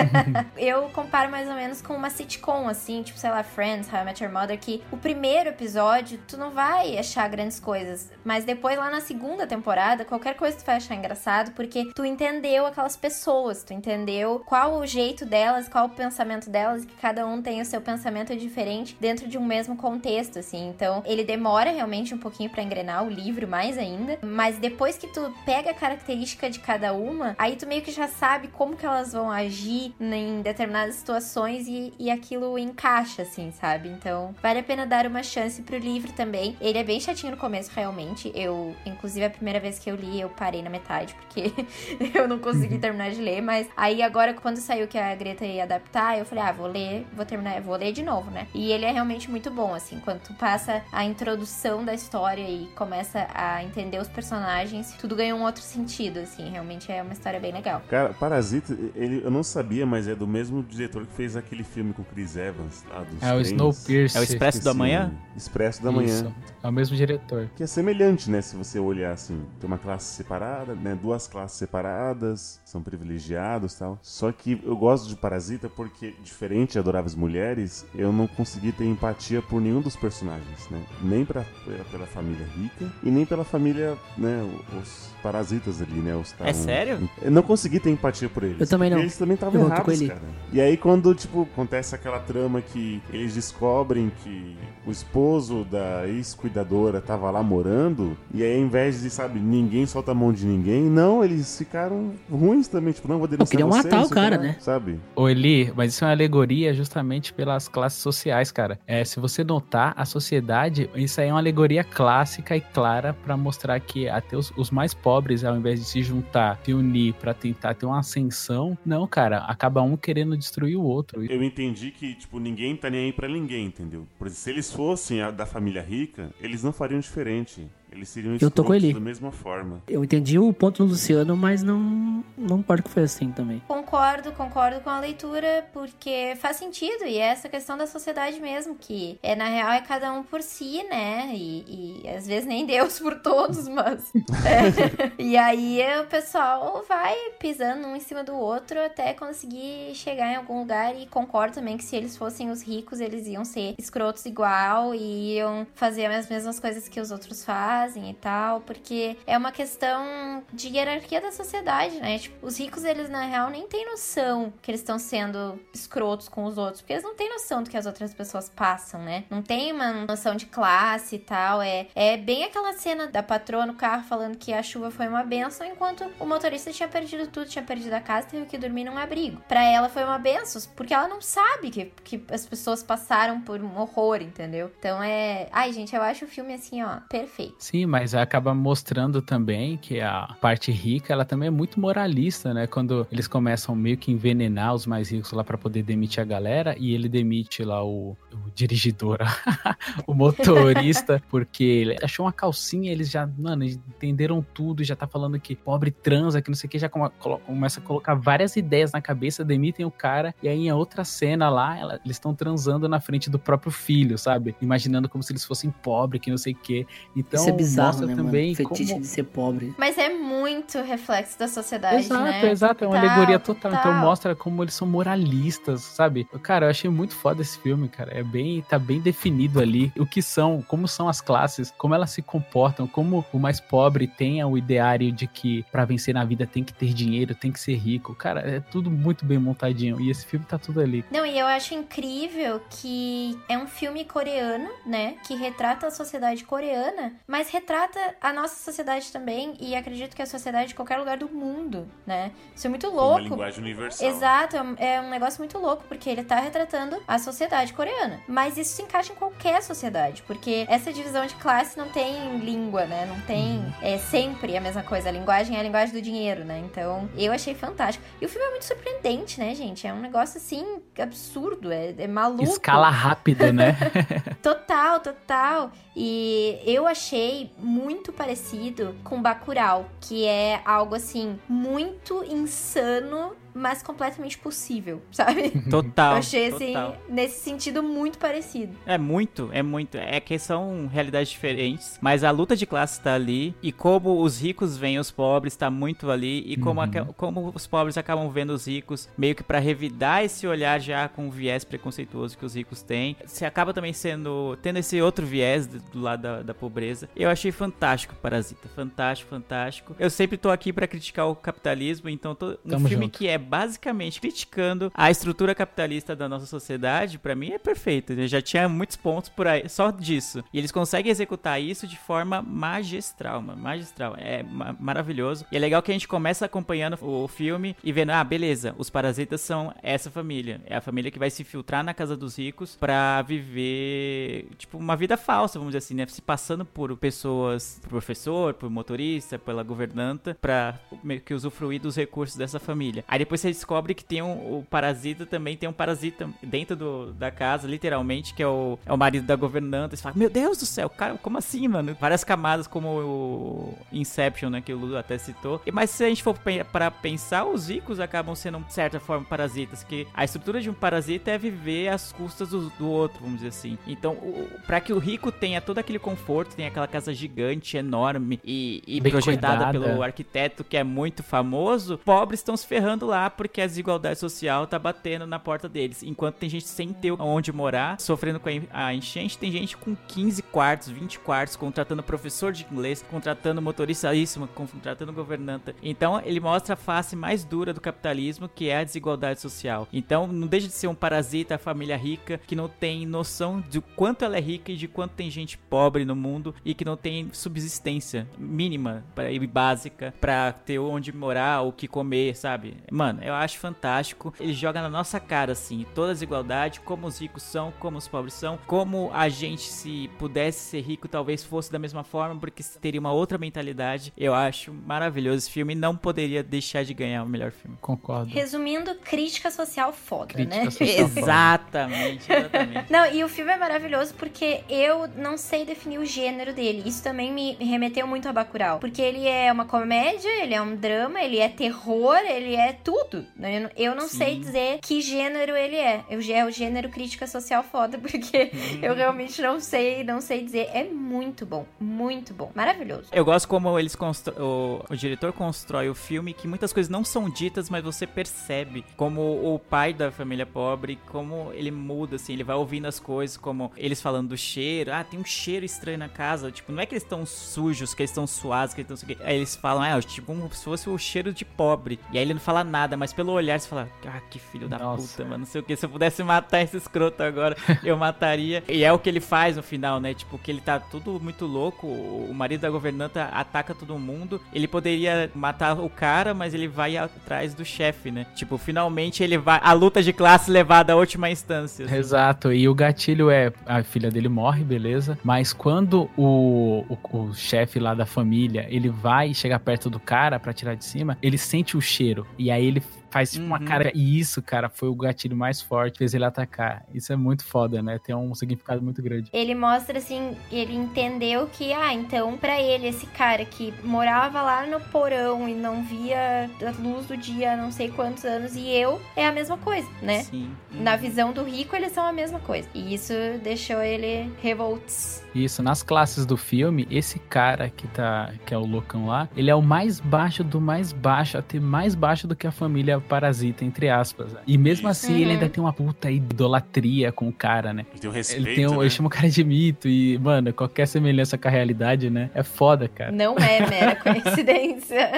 eu comparo mais ou menos com uma sitcom, assim, tipo, sei lá, Friends, How I Met Your Mother, que o primeiro episódio tu não vai achar grandes coisas, mas depois lá na segunda temporada, qualquer coisa tu vai achar engraçado, porque tu entendeu aquelas pessoas, tu entendeu qual o jeito delas, qual o pensamento delas, que cada um tem o seu pensamento diferente dentro de um mesmo contexto, assim. Então, ele demora realmente um pouquinho pra engrenar o livro mais ainda, mas depois que tu pega a característica de cada uma, aí tu meio que já sabe como que elas vão agir em determinadas situações e, e aquilo encaixa, assim, sabe? Então, vale a pena dar uma chance pro livro também. Ele é bem chatinho no começo, realmente. Eu, inclusive, a primeira vez que eu li, eu parei na metade, porque eu não consegui terminar de ler, mas aí agora, quando saiu que a Greta ia adaptar, eu falei, ah, vou ler, vou terminar, vou ler de novo, né? E ele é realmente muito bom, assim, quando tu passa a introdução da história e começa a entender os personagens, tudo ganha um outro sentido, assim, realmente é uma história bem legal. Cara, Parasita, ele, eu não sabia, mas é do mesmo diretor que fez aquele filme com Chris Evans, lá dos É o trens. Snowpiercer. É o Expresso o Amanhã? nome. Expresso da Manhã. Isso. É o mesmo diretor. Que é semelhante, né? Se você olhar assim, tem uma classe separada, né? Duas classes separadas, são privilegiados e tal. Só que eu gosto de Parasita porque, diferente de Adoráveis Mulheres, eu não consegui ter empatia por nenhum dos personagens, né? Nem pra, pela, família rica e nem pela família, né? Os parasitas ali, né? Os É sério? Eu não consegui ter empatia por eles. Eu também não. Eles também estavam Eu errados, ele. cara. E aí quando, tipo, acontece aquela trama que eles descobrem que o esposo da ex-cuidadora tava lá morando, e aí ao invés de, sabe, ninguém solta a mão de ninguém, não, eles ficaram ruins também, tipo, não vou denunciar queriam você, matar o cara, lá, né? Sabe? Ô Eli, mas isso é uma alegoria justamente pelas classes sociais, cara. É, se você notar, a sociedade, isso aí é uma alegoria clássica e clara pra mostrar que até os, os mais pobres, ao invés de se juntar, se unir pra tentar ter uma ascensão, não, cara, acaba um querendo destruir o outro. Eu entendi que, tipo, ninguém tá nem aí pra ninguém, entendeu? Por exemplo, se eles fossem da família rica, eles não fariam diferente. Eles seriam Eu tô com escrotos ele. da mesma forma. Eu entendi o ponto do Luciano, mas não, não concordo que foi assim também. Concordo, concordo com a leitura, porque faz sentido, e é essa questão da sociedade mesmo, que é na real é cada um por si, né? E, e às vezes nem Deus por todos, mas. é. E aí o pessoal vai pisando um em cima do outro até conseguir chegar em algum lugar. E concordo também que se eles fossem os ricos, eles iam ser escrotos igual e iam fazer as mesmas coisas que os outros fazem e tal, porque é uma questão de hierarquia da sociedade, né? Tipo, os ricos, eles na real nem têm noção que eles estão sendo escrotos com os outros, porque eles não têm noção do que as outras pessoas passam, né? Não tem uma noção de classe e tal. É, é bem aquela cena da patroa no carro falando que a chuva foi uma benção, enquanto o motorista tinha perdido tudo, tinha perdido a casa, teve que dormir num abrigo. Pra ela foi uma benção, porque ela não sabe que, que as pessoas passaram por um horror, entendeu? Então é. Ai, gente, eu acho o filme assim, ó, perfeito. Sim, mas acaba mostrando também que a parte rica, ela também é muito moralista, né? Quando eles começam meio que envenenar os mais ricos lá pra poder demitir a galera e ele demite lá o, o dirigidor, o motorista, porque ele achou uma calcinha, eles já, mano, entenderam tudo, já tá falando que pobre transa, que não sei o que, já começa a colocar várias ideias na cabeça, demitem o cara, e aí em outra cena lá, ela- eles estão transando na frente do próprio filho, sabe? Imaginando como se eles fossem pobres, que não sei o que. Então, bizarro, mostra né, também mano? Fetiche como... de ser pobre. Mas é muito reflexo da sociedade, Exato, né? exato, é uma Total, alegoria total. Então mostra como eles são moralistas, sabe? Cara, eu achei muito foda esse filme, cara. É bem, tá bem definido ali o que são, como são as classes, como elas se comportam, como o mais pobre tem o ideário de que pra vencer na vida tem que ter dinheiro, tem que ser rico. Cara, é tudo muito bem montadinho e esse filme tá tudo ali. Não, e eu acho incrível que é um filme coreano, né? Que retrata a sociedade coreana, mas retrata a nossa sociedade também e acredito que a sociedade de qualquer lugar do mundo, né? Isso é muito louco. Uma linguagem universal. Exato, é um- é um negócio muito louco, porque ele tá retratando a sociedade coreana. Mas isso se encaixa em qualquer sociedade, porque essa divisão de classe não tem língua, né? Não tem é sempre a mesma coisa. A linguagem é a linguagem do dinheiro, né? Então, eu achei fantástico. E o filme é muito surpreendente, né, gente? É um negócio assim absurdo, é, é maluco. Escala rápida, né? Total, total. E eu achei muito parecido com Bacurau, que é algo assim muito insano, mas completamente possível, sabe? Total. eu achei assim, total. nesse sentido muito parecido. É muito, é muito. É que são realidades diferentes, mas a luta de classe tá ali e como os ricos veem os pobres tá muito ali e como, Uhum. aca- como os pobres acabam vendo os ricos meio que pra revidar esse olhar já com o viés preconceituoso que os ricos têm. Você acaba também sendo tendo esse outro viés do, do lado da, da pobreza. Eu achei fantástico Parasita, fantástico, fantástico. Eu sempre tô aqui pra criticar o capitalismo, então tô, um Tamo filme junto. que é basicamente criticando a estrutura capitalista da nossa sociedade, pra mim é perfeito. Já tinha muitos pontos por aí, só disso. E eles conseguem executar isso de forma magistral, mano, magistral. É ma- maravilhoso. E é legal que a gente começa acompanhando o filme e vendo, ah, beleza, os parasitas são essa família. É a família que vai se filtrar na casa dos ricos pra viver, tipo, uma vida falsa, vamos dizer assim, né? Se passando por pessoas, por professor, por motorista, pela governanta, pra meio que usufruir dos recursos dessa família. Aí depois você descobre que tem um, o parasita também, tem um parasita dentro do, da casa, literalmente, que é o, é o marido da governanta. Você fala, meu Deus do céu, cara, como assim, mano? Várias camadas, como o Inception, né, que o Lulu até citou. Mas se a gente for para pensar, os ricos acabam sendo, de certa forma, parasitas, que a estrutura de um parasita é viver às custas do, do outro, vamos dizer assim. Então, para que o rico tenha todo aquele conforto, tenha aquela casa gigante, enorme e, e projetada cuidada. pelo arquiteto que é muito famoso, pobres estão se ferrando lá porque a desigualdade social tá batendo na porta deles. Enquanto tem gente sem ter onde morar, sofrendo com a en- a enchente, tem gente com 15 quartos, 20 quartos, contratando professor de inglês, contratando motoristíssima, contratando governanta. Então, ele mostra a face mais dura do capitalismo, que é a desigualdade social. Então, não deixa de ser um parasita, a família rica, que não tem noção de quanto ela é rica e de quanto tem gente pobre no mundo e que não tem subsistência mínima e básica pra ter onde morar, o que comer, sabe? Mano, eu acho fantástico. Ele joga na nossa cara, assim, toda a desigualdade, como os ricos são, como os pobres são, como a gente, se pudesse ser rico, talvez fosse da mesma forma, porque teria uma outra mentalidade. Eu acho maravilhoso esse filme e não poderia deixar de ganhar o melhor filme. Concordo. Resumindo, crítica social foda, Crítica né? social foda. Exatamente, exatamente. Não, e o filme é maravilhoso porque eu não sei definir o gênero dele. Isso também me remeteu muito a Bacurau. Porque ele é uma comédia, ele é um drama, ele é terror, ele é tudo. Né? Eu não- Sim. sei dizer que gênero ele é. Eu, é o gênero crítica social foda, porque eu realmente não sei, não sei dizer. É muito bom, muito bom. Maravilhoso. Eu gosto como eles constro... o, o diretor constrói o filme que muitas coisas não são ditas, mas você percebe como o pai da família pobre, como ele muda assim, ele vai ouvindo as coisas, como eles falando do cheiro, ah, tem um cheiro estranho na casa, tipo, não é que eles estão sujos, que eles estão suados, que eles estão Aí eles falam, ah, tipo, como se fosse o cheiro de pobre. E aí ele não fala nada, mas pelo olhar você fala, ah, que filho da Nossa. puta, mano, não sei o que, se eu pudesse matar esse escroto agora, eu mataria. E é o que ele faz no final, né? Tipo, que ele tá tudo muito louco, o marido da governanta ataca todo mundo. Ele poderia matar o cara, mas ele vai atrás do chefe, né? Tipo, finalmente ele vai. A luta de classe levada à última instância. assim. Exato, e o gatilho é a filha dele morre, beleza? Mas quando o, o, o chefe lá da família ele vai chegar perto do cara pra tirar de cima, ele sente o cheiro e aí ele faz tipo uma Uhum. cara. E isso, cara, foi o gatilho mais forte, fez ele atacar. Isso é muito foda, né? Tem um significado muito grande. Ele mostra assim, ele entendeu que, ah, então pra ele, esse cara que morava lá no porão e não via a luz do dia há não sei quantos anos, e eu, é a mesma coisa, né? Sim. Na visão do rico, eles são a mesma coisa. E isso deixou ele revolts. Isso, nas classes do filme, esse cara que tá, que é o loucão lá, ele é o mais baixo do mais baixo, até mais baixo do que a família parasita, entre aspas. né? E mesmo assim, ele Uhum. ainda tem uma puta idolatria com o cara, né? Ele tem um respeito, Ele, tem um, né? ele chama o cara de mito e, mano, qualquer semelhança com a realidade, né? É foda, cara. Não é mera coincidência.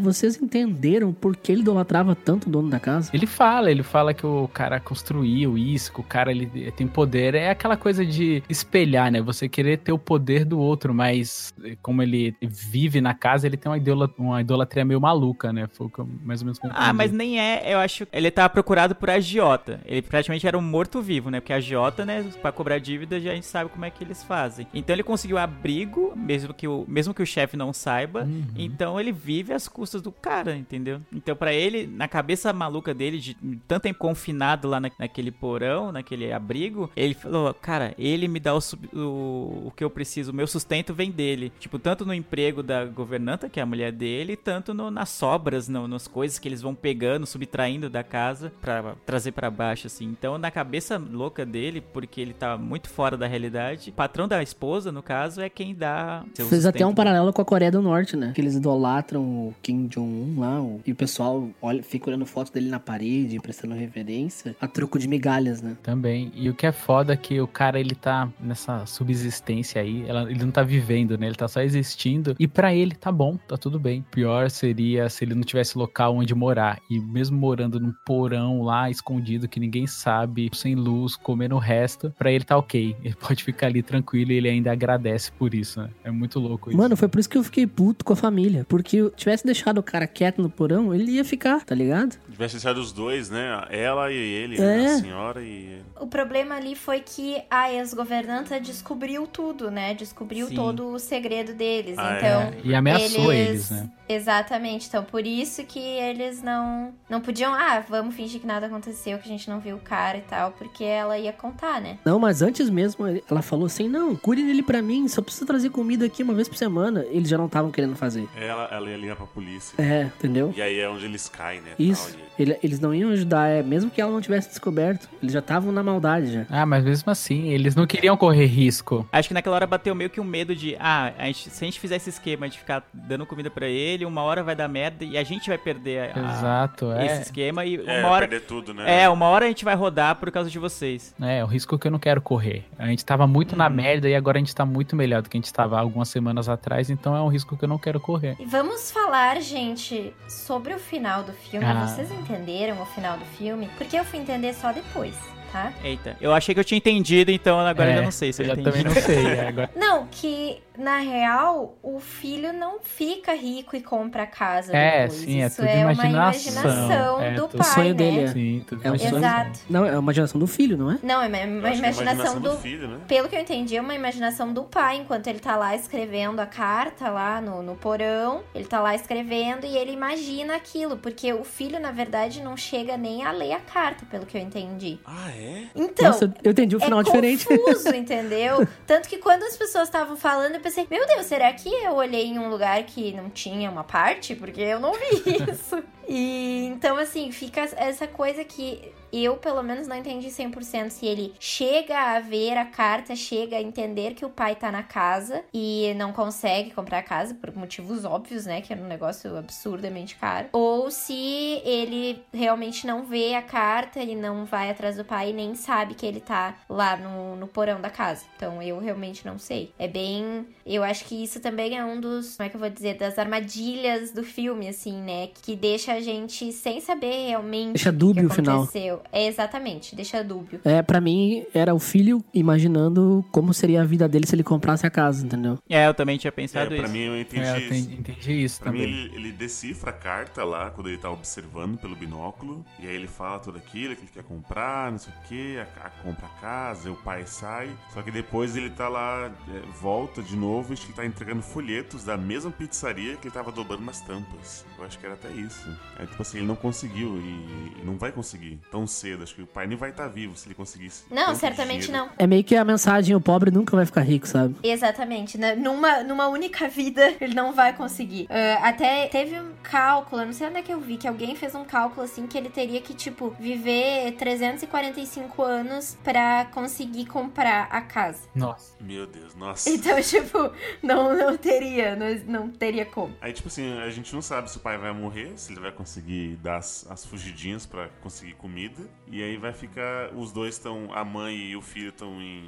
Vocês entenderam por que ele idolatrava tanto o dono da casa? Ele fala, ele fala que o cara construiu isso, que o cara ele tem poder. É aquela coisa de espelhar, né? Você querer ter o poder do outro, mas eh, como ele vive na casa, ele tem uma, idola, uma idolatria meio maluca, né? Foi o que eu mais ou menos. Ah, mas nem é, eu acho. Ele tava procurado por agiota. Ele praticamente era um morto-vivo, né? Porque agiota, né, pra cobrar dívida, já a gente sabe como é que eles fazem. Então ele conseguiu abrigo, mesmo que o, mesmo que o chefe não saiba. Uhum. Então ele vive às custas do cara, entendeu? Então pra ele, na cabeça maluca dele, de tanto tempo confinado lá na- naquele porão, naquele abrigo, ele falou, cara, ele me dá o, o, o que eu preciso, o meu sustento vem dele. Tipo, tanto no emprego da governanta, que é a mulher dele, tanto no- nas sobras, no- nas coisas que eles vão pegando, subtraindo da casa pra trazer pra baixo, assim. Então, na cabeça louca dele, porque ele tá muito fora da realidade, o patrão da esposa, no caso, é quem dá seu Fez até um sustento. paralelo com a Coreia do Norte, né? Que eles idolatram o Kim Jong-un lá, o- e o pessoal olha, fica olhando foto dele na parede, prestando reverência, a troco de migalhas, né? Também. E o que é foda é que o cara, ele tá nessa subsistência aí, ela- ele não tá vivendo, né? Ele tá só existindo. E pra ele tá bom, tá tudo bem. Pior seria se ele não tivesse local onde morar. E mesmo morando num porão lá, escondido, que ninguém sabe, sem luz, comendo o resto, pra ele tá ok. Ele pode ficar ali tranquilo e ele ainda agradece por isso, né? É muito louco isso. Mano, foi por isso que eu fiquei puto com a família. Porque eu tivesse deixado o cara quieto no porão, ele ia ficar, tá ligado? Tivesse deixado os dois, né? Ela e ele, É. né? a senhora e. O problema ali foi que a ex-governanta descobriu tudo, né? Descobriu Sim. todo o segredo deles. Ah, então. é. E ameaçou eles, né? Exatamente. Então, por isso que eles não não podiam, ah, vamos fingir que nada aconteceu, que a gente não viu o cara e tal, porque ela ia contar, né? Não, mas antes mesmo, ele- ela falou assim: não, cuide dele pra mim, só precisa trazer comida aqui uma vez por semana. Eles já não estavam querendo fazer. Ela, ela ia ligar pra polícia. É, entendeu? E aí é onde eles caem, né? Isso. tal, Ele- eles não iam ajudar, é, mesmo que ela não tivesse descoberto. Eles já estavam na maldade já. Ah, mas mesmo assim, eles não queriam correr risco. Acho que naquela hora bateu meio que um medo de, ah, a gente- se a gente fizer esse esquema de ficar dando comida pra ele, uma hora vai dar merda e a gente vai perder a- Exato, é. esse esquema e É, uma hora perder tudo, né? É, uma hora a gente vai rodar por causa de vocês. É, o risco que eu não quero correr. A gente tava muito na merda e agora a gente tá muito melhor do que a gente tava algumas semanas atrás, então é um risco que eu não quero correr. E vamos falar, gente, sobre o final do filme. Ah. Vocês entenderam o final do filme? Porque eu fui entender só depois, tá? Eita, eu achei que eu tinha entendido, então agora É, eu já não sei se eu, eu já entendi. também não sei, é, agora- Não, que na real o filho não fica rico e compra a casa É, depois. sim, é Isso tudo é uma imaginação. imaginação É do pai, o sonho né? dele é. Sim, tudo é um sonho. Exato. Não, é uma geração do filho, não é? Não, é uma, uma é a imaginação imaginação do. do filho, né? Pelo que eu entendi, é uma imaginação do pai, enquanto ele tá lá escrevendo a carta lá no, no porão. Ele tá lá escrevendo e ele imagina aquilo, porque o filho, na verdade, não chega nem a ler a carta, pelo que eu entendi. Ah, é? Então. Nossa, eu entendi o final é diferente. confuso, entendeu? Tanto que quando as pessoas estavam falando, eu pensei, meu Deus, será que eu olhei em um lugar que não tinha uma parte? Porque eu não vi isso. E então, assim, fica essa coisa que eu, pelo menos, não entendi 100% se ele chega a ver a carta, chega a entender que o pai tá na casa e não consegue comprar a casa por motivos óbvios, né? Que é um negócio absurdamente caro. Ou se ele realmente não vê a carta, ele não vai atrás do pai e nem sabe que ele tá lá no, no porão da casa. Então eu realmente não sei. É bem. Eu acho que isso também é um dos. Como é que eu vou dizer? Das armadilhas do filme, assim, né? Que deixa a gente sem saber realmente Deixa o que dúbio o final. É exatamente, deixa dúbio. É, pra mim, era o filho imaginando como seria a vida dele se ele comprasse a casa, entendeu? É, eu também tinha É, pensado pra isso. mim eu entendi É, eu isso. entendi, entendi isso Pra mim, também. ele, ele decifra a carta lá, quando ele tá observando pelo binóculo. E aí ele fala tudo aquilo que ele quer comprar, não sei o que, a, a- compra a casa, o pai sai. Só que depois ele tá lá, é, volta de novo, acho que ele tá entregando folhetos da mesma pizzaria que ele tava dobrando nas tampas. Eu acho que era até isso. É tipo assim, ele não conseguiu e, e não vai conseguir tão cedo. Acho que o pai nem vai estar vivo se ele conseguisse. Não, certamente dinheiro. não. É meio que a mensagem, o pobre nunca vai ficar rico, sabe? Exatamente, né? Numa, numa única vida ele não vai conseguir. Ah, até teve um cálculo, eu não sei onde é que eu vi, que alguém fez um cálculo assim que ele teria que, tipo, viver 345 anos pra conseguir comprar a casa. Nossa. Meu Deus, nossa. Então, tipo, não, não teria, não, não teria como. Aí, tipo assim, a gente não sabe se o pai vai morrer, se ele vai conseguir dar as, as fugidinhas pra conseguir comida. E aí vai ficar. Os dois estão. A mãe e o filho estão em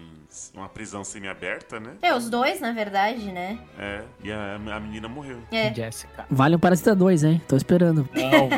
uma prisão semi-aberta, né? É, os dois, na verdade, né? É. E a, a menina morreu. É. Jessica. Vale um Parasita 2, hein? Tô esperando. Não,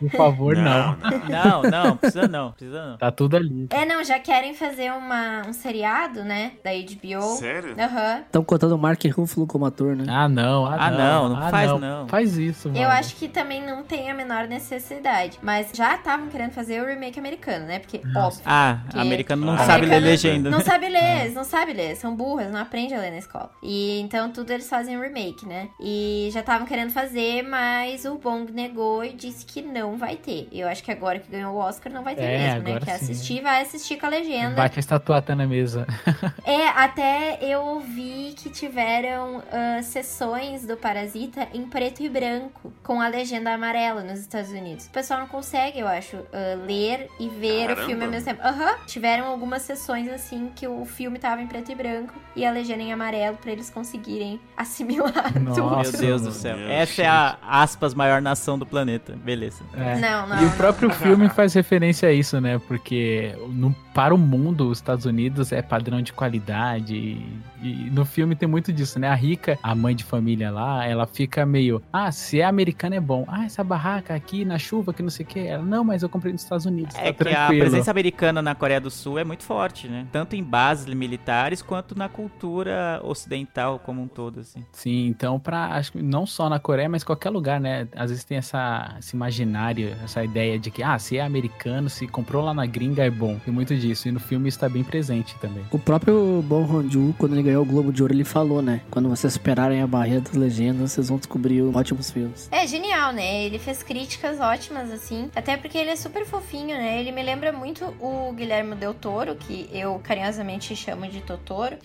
por favor, não. Não, não, precisa não, precisa não. Tá tudo ali. É, não, já querem fazer uma, um seriado, né? Da HBO. Sério? Aham. Estão contando o Mark Ruffalo como ator, né? Ah, não. Ah, Ah, não. não, não ah, faz não. não. Faz isso, mano. Eu acho que também não tem a menor necessidade. Mas já estavam querendo fazer o remake americano, né? Porque, óbvio. Ah, que americano não americano sabe ler legenda. Não né? sabe ler, eles não sabem ler, são burras, não aprendem a ler na escola. E então tudo eles fazem remake, né? E já estavam querendo fazer, mas o Bong negou e disse que não vai ter. Eu acho que agora que ganhou o Oscar não vai ter É, mesmo, né? Quer sim. assistir, vai assistir com a legenda. Bate a estatuata na mesa. É, até eu ouvi que tiveram ah, sessões do Parasita em preto e branco, com a legenda amarela nos Estados Unidos. O pessoal não consegue, eu acho, ah, ler e ver Caramba. o filme ao mesmo tempo. Aham. Tiveram algumas sessões assim que o filme tava em preto e branco e a legenda em amarelo pra eles conseguirem assimilar Nossa. tudo. Meu Deus do céu. Meu Essa é a, aspas, maior nação do planeta. Beleza. É. Não, não. E o não. próprio filme faz referência a isso, né? Porque no, para o mundo, os Estados Unidos é padrão de qualidade. E, e no filme tem muito disso, né? A rica, a mãe de família lá, ela fica meio. Ah, se é americano é bom. Ah, essa barraca aqui na chuva, que não sei o que. Ela, não, mas eu comprei nos Estados Unidos. É tá que a presença americana na Coreia do Sul é muito forte, né? Tanto em bases militares quanto na cultura ocidental como um todo, assim. Sim, então pra, acho que não só na Coreia, mas qualquer lugar, né? Às vezes tem essa, esse imaginário, essa ideia de que, ah, se é americano, se comprou lá na gringa é bom. Tem muito disso. E no filme isso tá bem presente também. O próprio Bon Joon, quando ele ganhou o Globo de Ouro, ele falou, né? Quando vocês superarem a barreira das legendas, vocês vão descobrir ótimos filmes. É genial, né? Ele fez críticas ótimas, assim. Até porque ele é super fofinho, né? Ele me lembra muito o Guilherme Del Toro, que eu carinhosamente chamo de Totoro.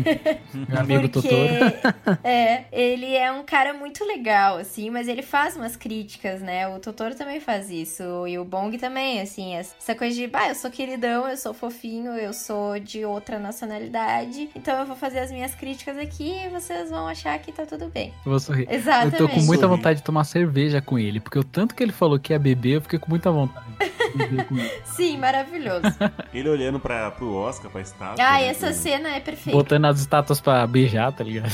Meu amigo porque, Totoro. é, ele é um cara muito legal, assim, mas ele faz umas críticas, né? O Totoro também faz isso. E o Bong também, assim. Essa coisa de, bah, eu sou queridão, eu sou fofinho, eu sou de outra nacionalidade. Então eu vou fazer as minhas críticas aqui e vocês vão achar que tá tudo bem. Eu vou sorrir. Exatamente. Eu tô com muita vontade de tomar cerveja com ele, porque o tanto que ele falou que ia beber, eu fiquei com muita vontade com ele. Sim, maravilhoso. Ele olhando pra, pro Oscar, pra estátua. Ah, né, essa com- cena é perfeita. Botando as estátuas pra beijar, tá ligado?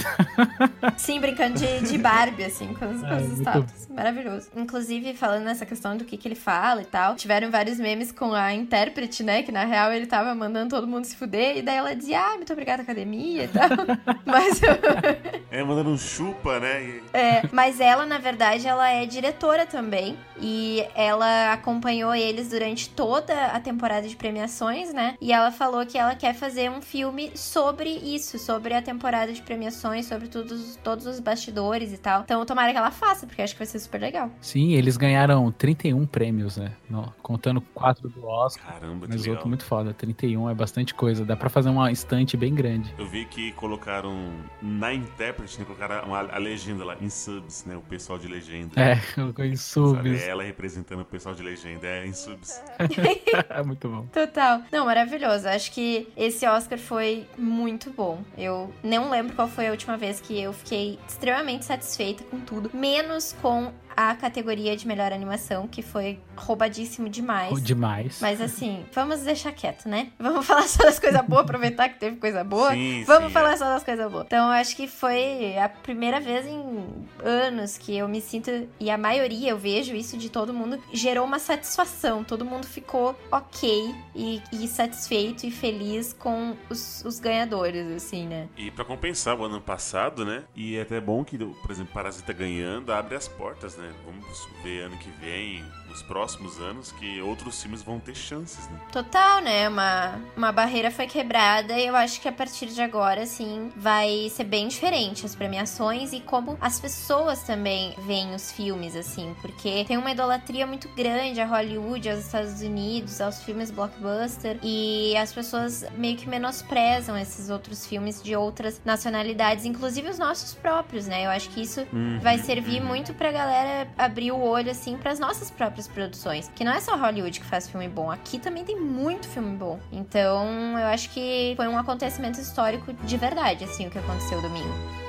Sim, brincando de, de Barbie, assim, com as, com Ah, as muito estátuas. Maravilhoso. Inclusive, falando nessa questão do que, que ele fala e tal, tiveram vários memes com a intérprete, né? Que na real ele tava mandando todo mundo se fuder, e daí ela dizia, ah, muito obrigada, academia e tal. Mas, É, mandando um chupa, né? É, mas ela, na verdade, ela é diretora também. E ela acompanhou eles durante toda a temporada de premiações, né? E ela falou que ela quer fazer um filme sobre isso, sobre a temporada de premiações, sobre todos, todos os bastidores e tal. Então, tomara que ela faça, porque acho que vai ser super legal. Sim, eles ganharam 31 prêmios, né? No- contando quatro do Oscar. Caramba, que Mas legal. outro muito foda. 31 é bastante coisa. Dá pra fazer uma estante bem grande. Eu vi que colocaram na intérprete, né, colocaram uma, a legenda lá, em subs, né? O pessoal de legenda. É, colocou em Sabe? subs. Ela representando o pessoal de legenda, é em subs. Muito bom. Total. Não, maravilhoso. Acho que esse Oscar foi muito bom. Eu não lembro qual foi a última vez que eu fiquei extremamente satisfeita com tudo, menos com a categoria de melhor animação, que foi roubadíssimo demais. Demais. Mas assim, vamos deixar quieto, né? Vamos falar só das coisas boas, aproveitar que teve coisa boa. Sim, vamos sim, falar é. só das coisas boas. Então, eu acho que foi a primeira vez em anos que eu me sinto, e a maioria eu vejo isso de todo mundo, gerou uma satisfação. Todo mundo ficou ok e, e satisfeito e feliz com os, os ganhadores, assim, né? E pra compensar o ano passado, né? E é até bom que, por exemplo, Parasita ganhando abre as portas, né? Vamos ver ano que vem nos próximos anos que outros filmes vão ter chances, né? Total, né? Uma, uma barreira foi quebrada e eu acho que a partir de agora, assim, vai ser bem diferente as premiações e como as pessoas também veem os filmes, assim, porque tem uma idolatria muito grande a Hollywood, aos Estados Unidos, aos filmes blockbuster e as pessoas meio que menosprezam esses outros filmes de outras nacionalidades, inclusive os nossos próprios, né? Eu acho que isso Uhum, vai servir muito pra galera abrir o olho, assim, pras nossas próprias produções. Que não é só Hollywood que faz filme bom, aqui também tem muito filme bom. Então, eu acho que foi um acontecimento histórico de verdade, assim, o que aconteceu domingo.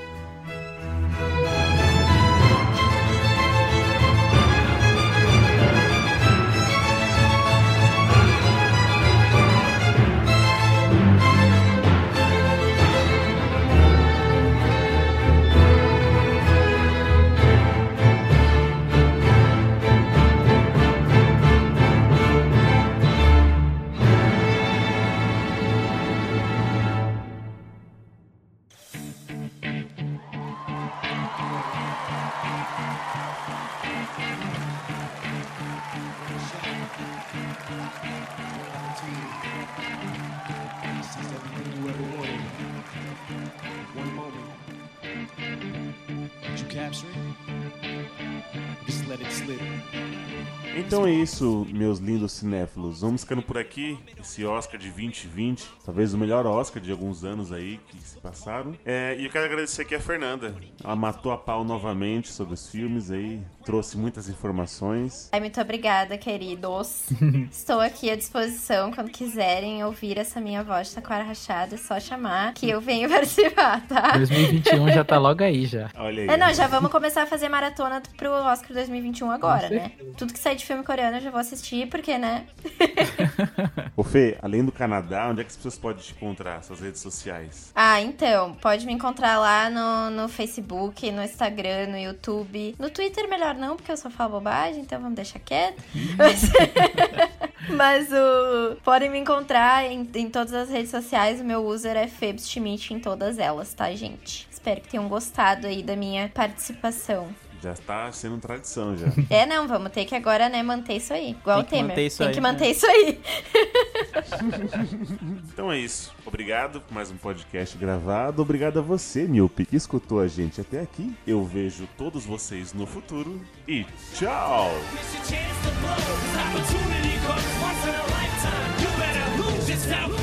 Isso, meus lindos cinéfilos. Vamos ficando por aqui. Esse Oscar de 2020, talvez o melhor Oscar de alguns anos aí que se passaram. É, e eu quero agradecer aqui a Fernanda. Ela matou a pau novamente sobre os filmes aí, trouxe muitas informações. Ai, muito obrigada, queridos. Estou aqui à disposição quando quiserem ouvir essa minha voz de taquara rachada. É só chamar que eu venho participar, tá? 2021 já tá logo aí já. Olha aí. É, não, já vamos começar a fazer maratona pro Oscar 2021 agora, né? Tudo que sair de filme coreano eu já vou assistir, porque, né? Ô Fê, além do Canadá, onde é que as pessoas podem te encontrar? Suas redes sociais? Ah, então, pode me encontrar lá no, no Facebook, no Instagram, no YouTube. No Twitter, melhor não, porque eu só falo bobagem, então vamos deixar quieto. Mas, mas o. Podem me encontrar em, em todas as redes sociais. O meu user é Febs Schmidt em todas elas, tá, gente? Espero que tenham gostado aí da minha participação. Já está sendo tradição já. É, não, vamos ter que agora, né, manter isso aí. Igual Tem o que Temer. manter isso Tem aí, que né? manter isso aí. Então é isso. Obrigado por mais um podcast gravado. Obrigado a você, Miope, que escutou a gente até aqui. Eu vejo todos vocês no futuro e tchau! Your